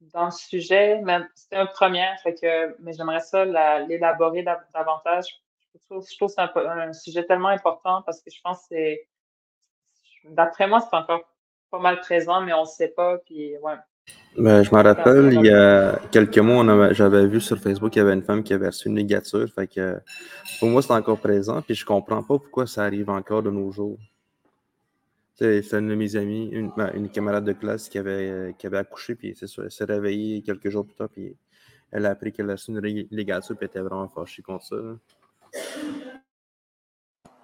dans le sujet. C'était un premier, fait que, mais j'aimerais ça l'élaborer davantage. Je trouve, je trouve que c'est un, un, sujet tellement important parce que je pense que c'est. D'après moi, c'est encore pas mal présent, mais on ne sait pas. Puis, ouais. Ben, je me rappelle, il y a quelques mois, j'avais vu sur Facebook qu'il y avait une femme qui avait reçu une ligature. Fait que, pour moi, c'est encore présent. Puis je comprends pas pourquoi ça arrive encore de nos jours. C'est une de mes amies, une, ben, une, camarade de classe qui avait, qui avait accouché, puis c'est elle s'est réveillée quelques jours plus tard, puis elle a appris qu'elle a reçu une ligature, puis elle était vraiment fâchée contre ça.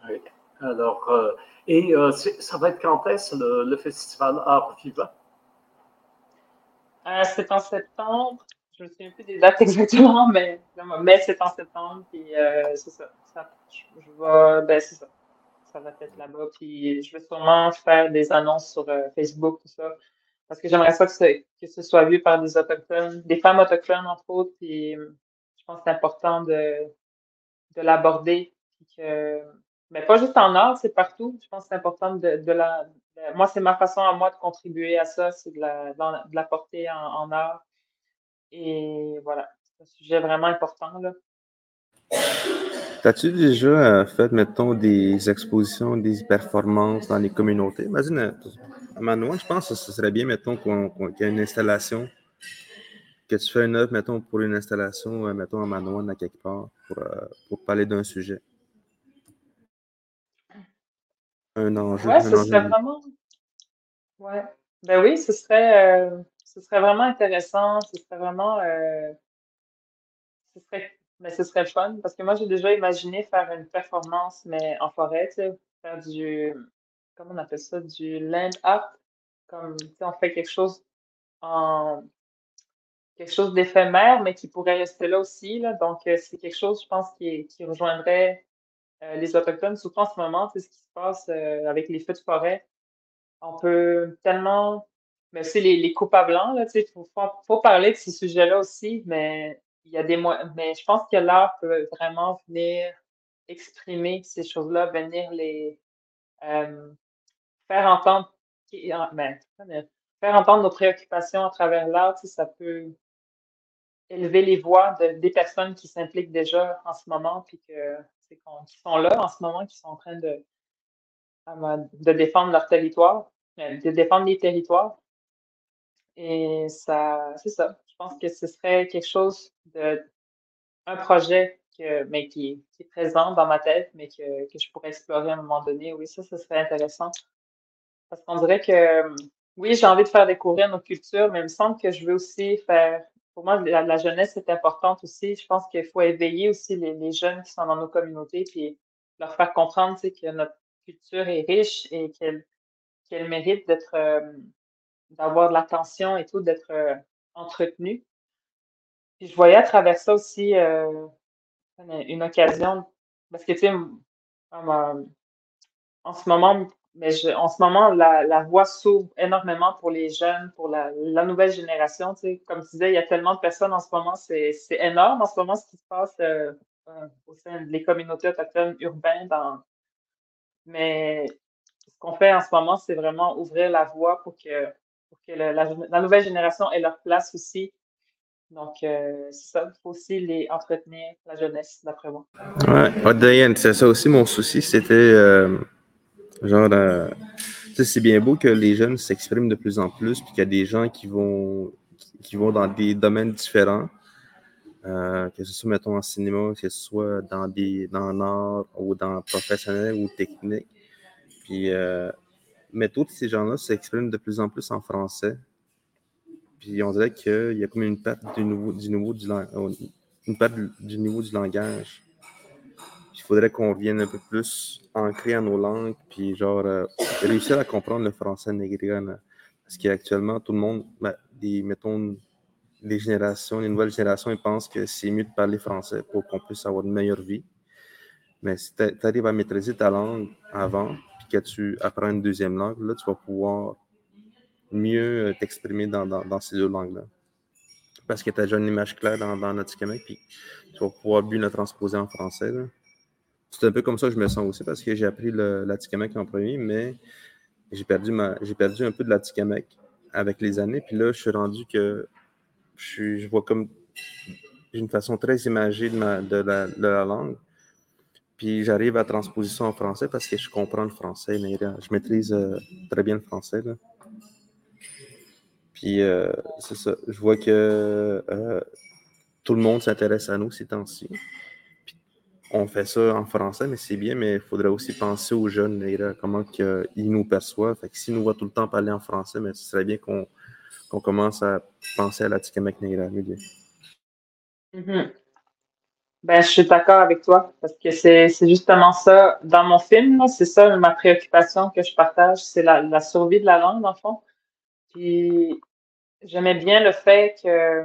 Oui. Alors, euh, et euh, ça va être quand est-ce le, le festival Art Vivant? Euh, c'est en septembre. Je me souviens plus des dates *laughs* exactement, mais, mais c'est en septembre. Puis euh, c'est ça. ça. je, vais, ben, c'est ça. Ça va être là-bas. Puis je vais sûrement faire des annonces sur euh, Facebook, tout ça. Parce que j'aimerais ça que, que, ce soit vu par des autochtones, des femmes autochtones, entre autres. Puis je pense que c'est important de, de l'aborder. Mais pas juste en art, c'est partout. Je pense que c'est important de, de la, moi, c'est ma façon à moi de contribuer à ça, c'est de la, en, en, art. Et voilà, c'est un sujet vraiment important. Là. As-tu déjà euh, fait, mettons, des expositions, des performances dans les communautés? Imagine, euh, à Manoan, je pense que ce serait bien, mettons, qu'il y ait une installation, que tu fais une œuvre, mettons, pour une installation, mettons, à Manoan, à quelque part, pour parler d'un sujet. Un enjeu. Ouais, ce serait vraiment. Ouais. Ben oui, ce serait, euh, ce serait vraiment intéressant. Ce serait vraiment. Euh, ce serait, mais ce serait fun parce que moi, j'ai déjà imaginé faire une performance, mais en forêt, tu sais, faire du. Comment on appelle ça? Du land art. Comme, tu sais, on fait quelque chose en. quelque chose d'éphémère, mais qui pourrait rester là aussi. Là. Donc, euh, c'est quelque chose, je pense, qui, qui rejoindrait euh, les Autochtones, surtout en ce moment, c'est ce qui se passe euh, avec les feux de forêt. On peut tellement. Mais c'est les, les coupables blancs, là, il faut, faut, parler de ces sujets-là aussi, mais il y a des mais je pense que l'art peut vraiment venir exprimer ces choses-là, venir les euh, faire entendre ben, faire entendre nos préoccupations à travers l'art, ça peut élever les voix de, des personnes qui s'impliquent déjà en ce moment, puis que qui sont là en ce moment, qui sont en train de, de défendre leur territoire, euh, de défendre les territoires. Et ça, c'est ça. Je pense que ce serait quelque chose de, un projet que, mais qui, qui, est présent dans ma tête, mais que, que je pourrais explorer à un moment donné. Oui, ça, ce serait intéressant. Parce qu'on dirait que, oui, j'ai envie de faire découvrir nos cultures, mais il me semble que je veux aussi faire pour moi, la, jeunesse est importante aussi. Je pense qu'il faut éveiller aussi les, jeunes qui sont dans nos communautés, puis leur faire comprendre que notre culture est riche et qu'elle mérite d'être euh, d'avoir de l'attention et tout, d'être euh, entretenue. Puis je voyais à travers ça aussi euh, une occasion, parce que tu sais, en ce moment, mais en ce moment, la, voie s'ouvre énormément pour les jeunes, pour la, nouvelle génération. Tu sais. Comme tu disais, il y a tellement de personnes en ce moment, c'est énorme en ce moment ce qui se passe euh, euh, au sein des communautés autochtones urbaines. Mais ce qu'on fait en ce moment, c'est vraiment ouvrir la voie pour que, pour que la, nouvelle génération ait leur place aussi. Donc, euh, c'est ça, il faut aussi les entretenir, la jeunesse, d'après moi. Ouais, Diane, c'est ça aussi mon souci, c'était Genre, euh, c'est bien beau que les jeunes s'expriment de plus en plus, puis qu'il y a des gens qui vont, qui vont dans des domaines différents, euh, que ce soit, mettons, en cinéma, que ce soit dans des dans l'art ou dans professionnel ou technique. Puis, euh, mais tous ces gens-là s'expriment de plus en plus en français. Puis on dirait qu'il y a comme une perte du nouveau, du nouveau du, une perte du niveau du langage faudrait qu'on vienne un peu plus ancré à nos langues, puis genre euh, réussir à comprendre le français négrier. Parce qu'actuellement, tout le monde, ben, mettons, les générations, les nouvelles générations, ils pensent que c'est mieux de parler français pour qu'on puisse avoir une meilleure vie. Mais si tu arrives à maîtriser ta langue avant, puis que tu apprends une deuxième langue, là, tu vas pouvoir mieux euh, t'exprimer dans, dans, ces deux langues-là. parce que tu as déjà une image claire dans, dans Atikamekw, puis tu vas pouvoir bien la transposer en français. C'est un peu comme ça que je me sens aussi, parce que j'ai appris l'Atikamekw en premier, mais j'ai perdu, perdu un peu de l'Atikamekw avec les années, puis là, je suis rendu que je, vois comme une façon très imagée de la langue. Puis j'arrive à transposer ça en français parce que je comprends le français, mais je maîtrise euh, très bien le français. Là. Puis euh, c'est ça. Je vois que euh, tout le monde s'intéresse à nous ces temps-ci. On fait ça en français, mais c'est bien, mais il faudrait aussi penser aux jeunes, comment ils nous perçoivent. Fait que s'ils nous voient tout le temps parler en français, mais ce serait bien qu'on commence à penser à la Tikamek Neira. Mm-hmm. Ben, je suis d'accord avec toi parce que c'est justement ça. Dans mon film, c'est ça ma préoccupation que je partage, c'est la, survie de la langue, dans le fond. Puis j'aimais bien le fait que,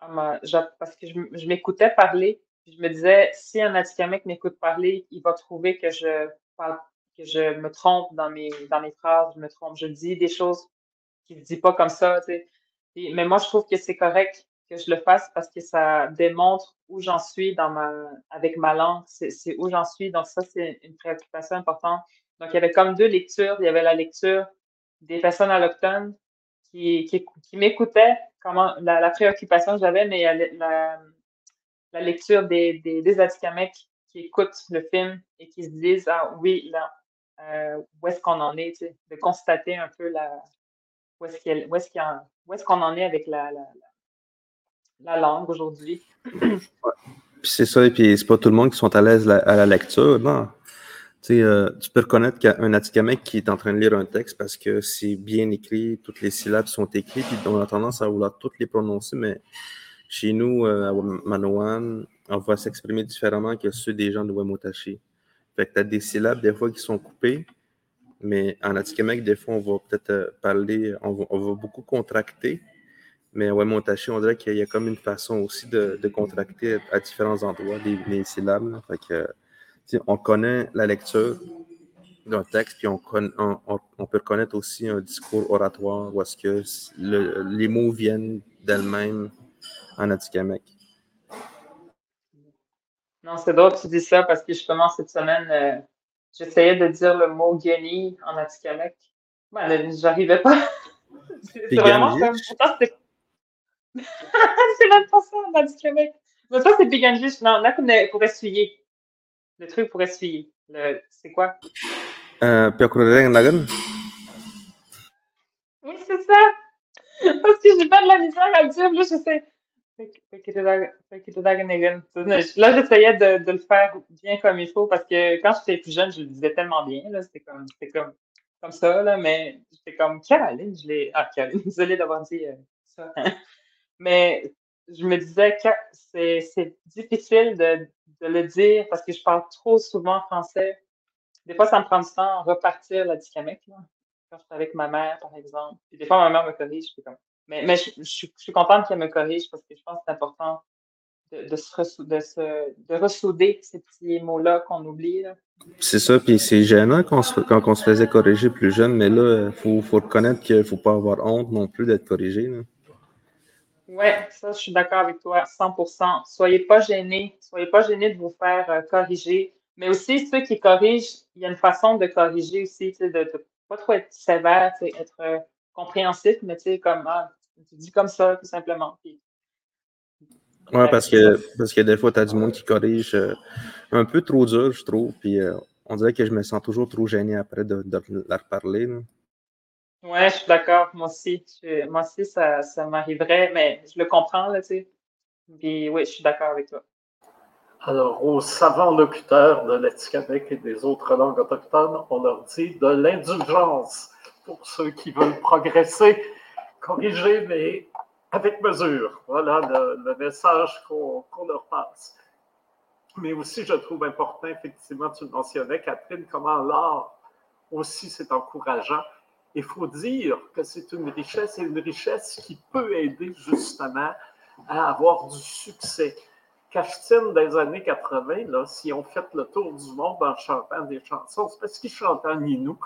parce que je m'écoutais parler, je me disais, si un Atikamek m'écoute parler, il va trouver que je parle, que je me trompe dans mes, dans mes phrases, je me trompe, je dis des choses qu'il ne dit pas comme ça, tu sais. mais moi, je trouve que c'est correct que je le fasse parce que ça démontre où j'en suis dans ma, avec ma langue. C'est où j'en suis. Donc, ça, c'est une préoccupation importante. Donc, il y avait comme deux lectures. Il y avait la lecture des personnes allochtones qui, qui, qui m'écoutaient, comment, la, préoccupation que j'avais, mais il y a la, la lecture des, des, des qui écoutent le film et qui se disent Ah oui, là, euh, où est-ce qu'on en est, de constater un peu la, où est-ce qu'on est, en est avec la, la la langue aujourd'hui. *clears throat* c'est ça, et puis c'est pas tout le monde qui sont à l'aise à la lecture, non. Euh, tu peux reconnaître qu'un Atikamek qui est en train de lire un texte parce que c'est bien écrit, toutes les syllabes sont écrites, puis on a tendance à vouloir toutes les prononcer, mais chez nous, euh, à Manoan, on va s'exprimer différemment que ceux des gens de Wemotashi. Fait que tu as des syllabes des fois qui sont coupées, mais en Atikamek, des fois, on va peut-être euh, parler, on va beaucoup contracter, mais ouais, Montaché, on dirait qu'il y a comme une façon aussi de, contracter à différents endroits les, syllabes. Fait que, on connaît la lecture d'un texte, puis on, peut reconnaître aussi un discours oratoire où est-ce que le, les mots viennent d'elles-mêmes en Atikamek. Non, c'est drôle que tu dis ça parce que justement, cette semaine, euh, j'essayais de dire le mot Guéni en Atikamek. Ben, j'arrivais pas. *laughs* c'est vraiment comme. *laughs* c'est même pas ça, on a du Québec. Mais ça, c'est Piganjish. Non, là, pour essuyer. Le truc pour essuyer. Le... C'est quoi? Euh. Oui, c'est ça. Parce que j'ai pas de la misère à le dire. Là, je sais. Là, j'essayais de, le faire bien comme il faut parce que quand j'étais plus jeune, je le disais tellement bien. C'était comme, comme, comme ça, là, mais j'étais comme Caroline. Je l'ai. Ah, Caroline, *laughs* désolée d'avoir dit euh, ça. *laughs* Mais je me disais que c'est difficile de, de, le dire parce que je parle trop souvent français. Des fois, ça me prend du temps à repartir la dicamèque, là, quand je suis avec ma mère, par exemple. Des fois, ma mère me corrige. comme... Mais, mais je, je, suis contente qu'elle me corrige parce que je pense que c'est important de, de, se, de, se, de ressouder ces petits mots-là qu'on oublie. C'est ça, puis c'est gênant quand on, se, quand on se faisait corriger plus jeune, mais là, il faut, faut reconnaître qu'il ne faut pas avoir honte non plus d'être corrigé. Oui, ça, je suis d'accord avec toi, 100% Soyez pas gênés. Soyez pas gênés de vous faire euh, corriger. Mais aussi, ceux qui corrigent, il y a une façon de corriger aussi, de ne pas trop être sévère, être euh, compréhensif, mais tu sais, comme, ah, tu dis comme ça, tout simplement. oui, parce que, parce que des fois, tu as du monde qui corrige euh, un peu trop dur, je trouve. Puis on dirait que je me sens toujours trop gêné après de, leur parler. Oui, je suis d'accord. Moi aussi, moi aussi, ça, ça m'arriverait, mais je le comprends, là, tu sais. Puis oui, je suis d'accord avec toi. Alors, aux savants locuteurs de l'Atikamekw et des autres langues autochtones, on leur dit de l'indulgence pour ceux qui veulent progresser, corriger, mais avec mesure. Voilà le, message qu'on leur passe. Mais aussi, je trouve important, effectivement, tu le mentionnais, Catherine, comment l'art aussi, c'est encourageant il faut dire que c'est une richesse et une richesse qui peut aider justement à avoir du succès. Cachetine des années 80, là, si on fait le tour du monde en chantant des chansons, c'est parce qu'il chante en Inou.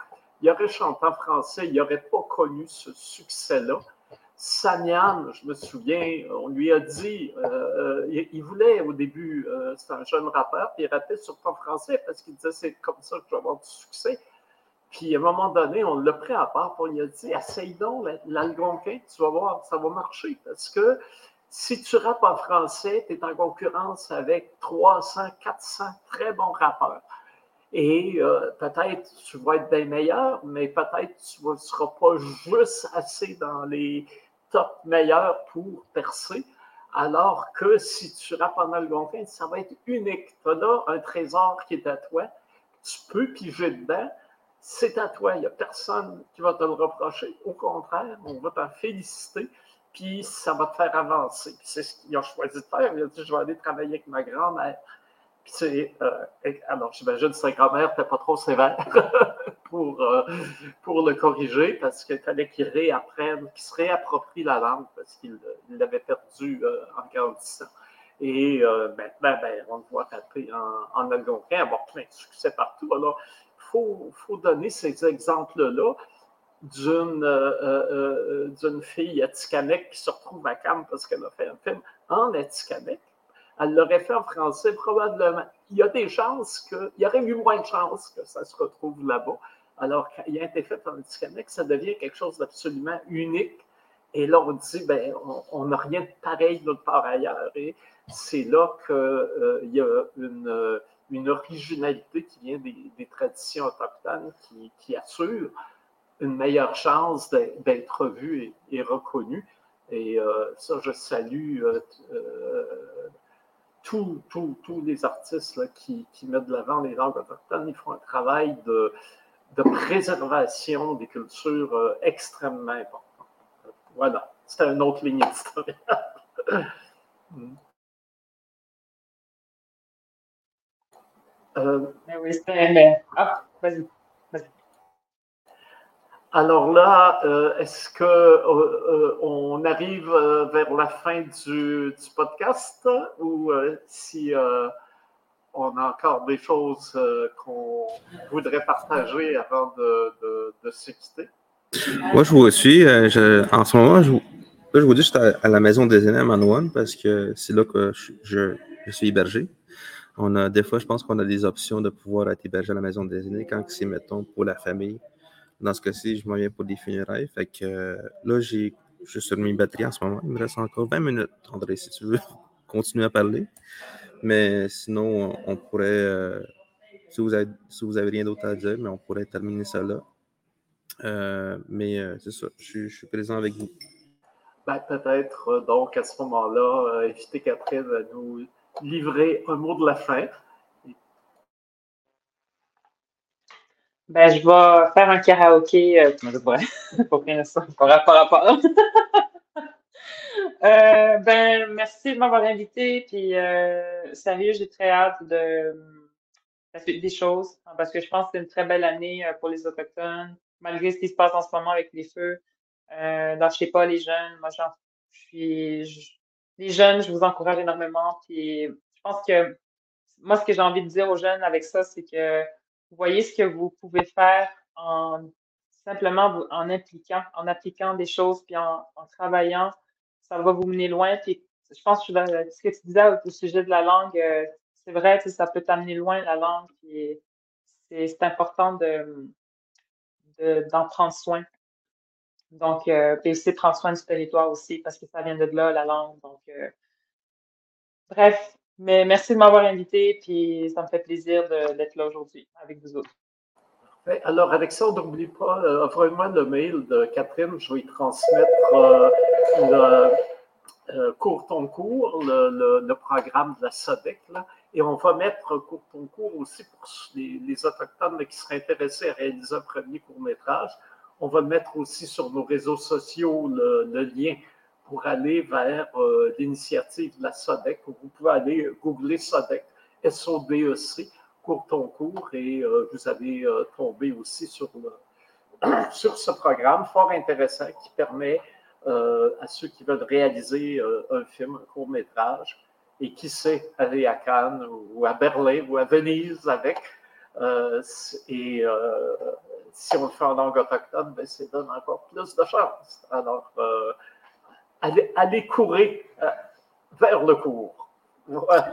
Il aurait chanté en français, il n'aurait pas connu ce succès-là. Sanian, je me souviens, on lui a dit, euh, il, voulait au début, c'est un jeune rappeur, puis il rappait sur ton français parce qu'il disait c'est comme ça que je vais avoir du succès. Puis à un moment donné, on l'a pris à part, pour lui a dit essaye donc l'algonquin, tu vas voir, ça va marcher parce que si tu rappes en français, tu es en concurrence avec 300, 400 très bons rappeurs. Et euh, peut-être tu vas être bien meilleur, mais peut-être tu ne seras pas juste assez dans les top meilleurs pour percer. Alors que si tu rappes en algonquin, ça va être unique. Tu as là un trésor qui est à toi. Tu peux piger dedans. C'est à toi. Il n'y a personne qui va te le reprocher. Au contraire, on va t'en féliciter. Puis ça va te faire avancer. c'est ce qu'il a choisi de faire. Il a dit Je vais aller travailler avec ma grand-mère euh, alors, j'imagine que sa grand-mère n'était pas trop sévère *laughs* pour, euh, pour le corriger parce qu'il fallait qu'il réapprenne, qu'il se réapproprie la langue parce qu'il l'avait perdue euh, en grandissant. Et maintenant, ben, on le voit taper en, en algonquin, avoir plein de succès partout. Alors, il faut, faut, donner ces exemples-là d'une d'une fille atikamekw qui se retrouve à Cannes parce qu'elle a fait un film en atikamekw elle l'aurait fait en français, probablement. Il y a des chances que, il y aurait eu moins de chances que ça se retrouve là-bas. Alors qu'il a été fait en que ça devient quelque chose d'absolument unique. Et là, on dit, ben, on n'a rien de pareil nulle part ailleurs. Et c'est là qu'il euh, y a une, une, originalité qui vient des, traditions autochtones qui, qui, assure une meilleure chance d'être vue et, reconnue. Et euh, ça, je salue euh, tous, les artistes qui, mettent de l'avant les langues autochtones, ils font un travail de, préservation des cultures euh, extrêmement important. Voilà, c'était une autre ligne éditoriale. *laughs* Euh, oui. Ah, vas-y. Alors là, euh, est-ce qu'on euh, euh, arrive vers la fin du, podcast ou si on a encore des choses qu'on voudrait partager avant de, de, se quitter? Moi, je vous suis. en ce moment, je vous, dis que je suis à, la maison des aînés à Manouane parce que c'est là que je, suis hébergé. On a, des fois, je pense qu'on a des options de pouvoir être hébergé à la maison des aînés quand c'est, mettons, pour la famille dans ce cas-ci, je m'en viens pour des funérailles. Fait que euh, là, j'ai, je suis sur mes batteries en ce moment. Il me reste encore 20 minutes, André, si tu veux *laughs* continuer à parler. Mais sinon, on, pourrait, euh, si, vous avez, si rien d'autre à dire, mais on pourrait terminer ça là. Euh, mais c'est ça, je, suis présent avec vous. Ben, peut-être, donc, à ce moment-là, inviter Catherine à nous livrer un mot de la fin. Ben, je vais faire un karaoké. Euh, pour *laughs* rien ça, rapport *laughs* euh, ben, merci de m'avoir invité. Puis, euh, sérieux, j'ai très hâte de la suite des choses parce que je pense que c'est une très belle année pour les Autochtones, malgré ce qui se passe en ce moment avec les feux. Euh, sais pas les jeunes. Moi, je suis. les jeunes, je vous encourage énormément. Puis, je pense que moi, ce que j'ai envie de dire aux jeunes avec ça, c'est que voyez ce que vous pouvez faire en simplement en impliquant, en appliquant des choses, puis en, travaillant, ça va vous mener loin. Puis je pense que ce que tu disais au, sujet de la langue, euh, c'est vrai, ça peut t'amener loin la langue, puis c'est important de d'en prendre soin. Donc, euh, puis aussi prendre soin du territoire aussi, parce que ça vient de là, la langue. Donc, euh, bref, mais merci de m'avoir invité, puis ça me fait plaisir d'être là aujourd'hui avec vous autres. Alors, Alexandre, n'oublie pas, euh, envoie-moi le mail de Catherine, je vais y transmettre euh, le euh, cours ton cours, le, programme de la SODEC, là, et on va mettre cours ton cours aussi pour les, Autochtones qui seraient intéressés à réaliser un premier court-métrage. On va mettre aussi sur nos réseaux sociaux le lien pour aller vers euh, l'initiative de la SODEC. Vous pouvez aller googler SODEC, S-O-D-E-C, court ton cours, et euh, vous allez euh, tomber aussi sur, *clears throat* sur ce programme fort intéressant qui permet à ceux qui veulent réaliser un film, un court métrage, et qui sait aller à Cannes ou à Berlin ou à Venise avec. et si on le fait en langue autochtone, ben, ça donne encore plus de chance. Alors, aller, courir vers le cours. Voilà.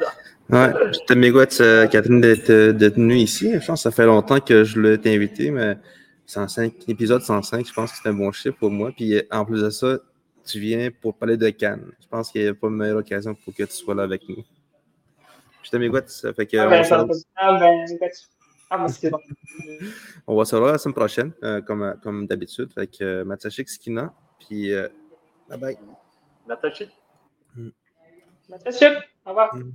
Ouais, je te Catherine, d'être venue ici. Je pense que ça fait longtemps que je l'ai invité, mais 105, épisode 105, je pense que c'est un bon chiffre pour moi. Puis en plus de ça, tu viens pour parler de Cannes. Je pense qu'il n'y a pas de meilleure occasion pour que tu sois là avec nous. Je te m'écoute, ça fait que. Ah ben, ça, ah ben, ah, ben, bon. *laughs* on va se voir la semaine prochaine, euh, comme, comme d'habitude, avec euh, Matachik Skina. Puis, bye bye. Matachik. Mm. Matachik, au revoir. Mm.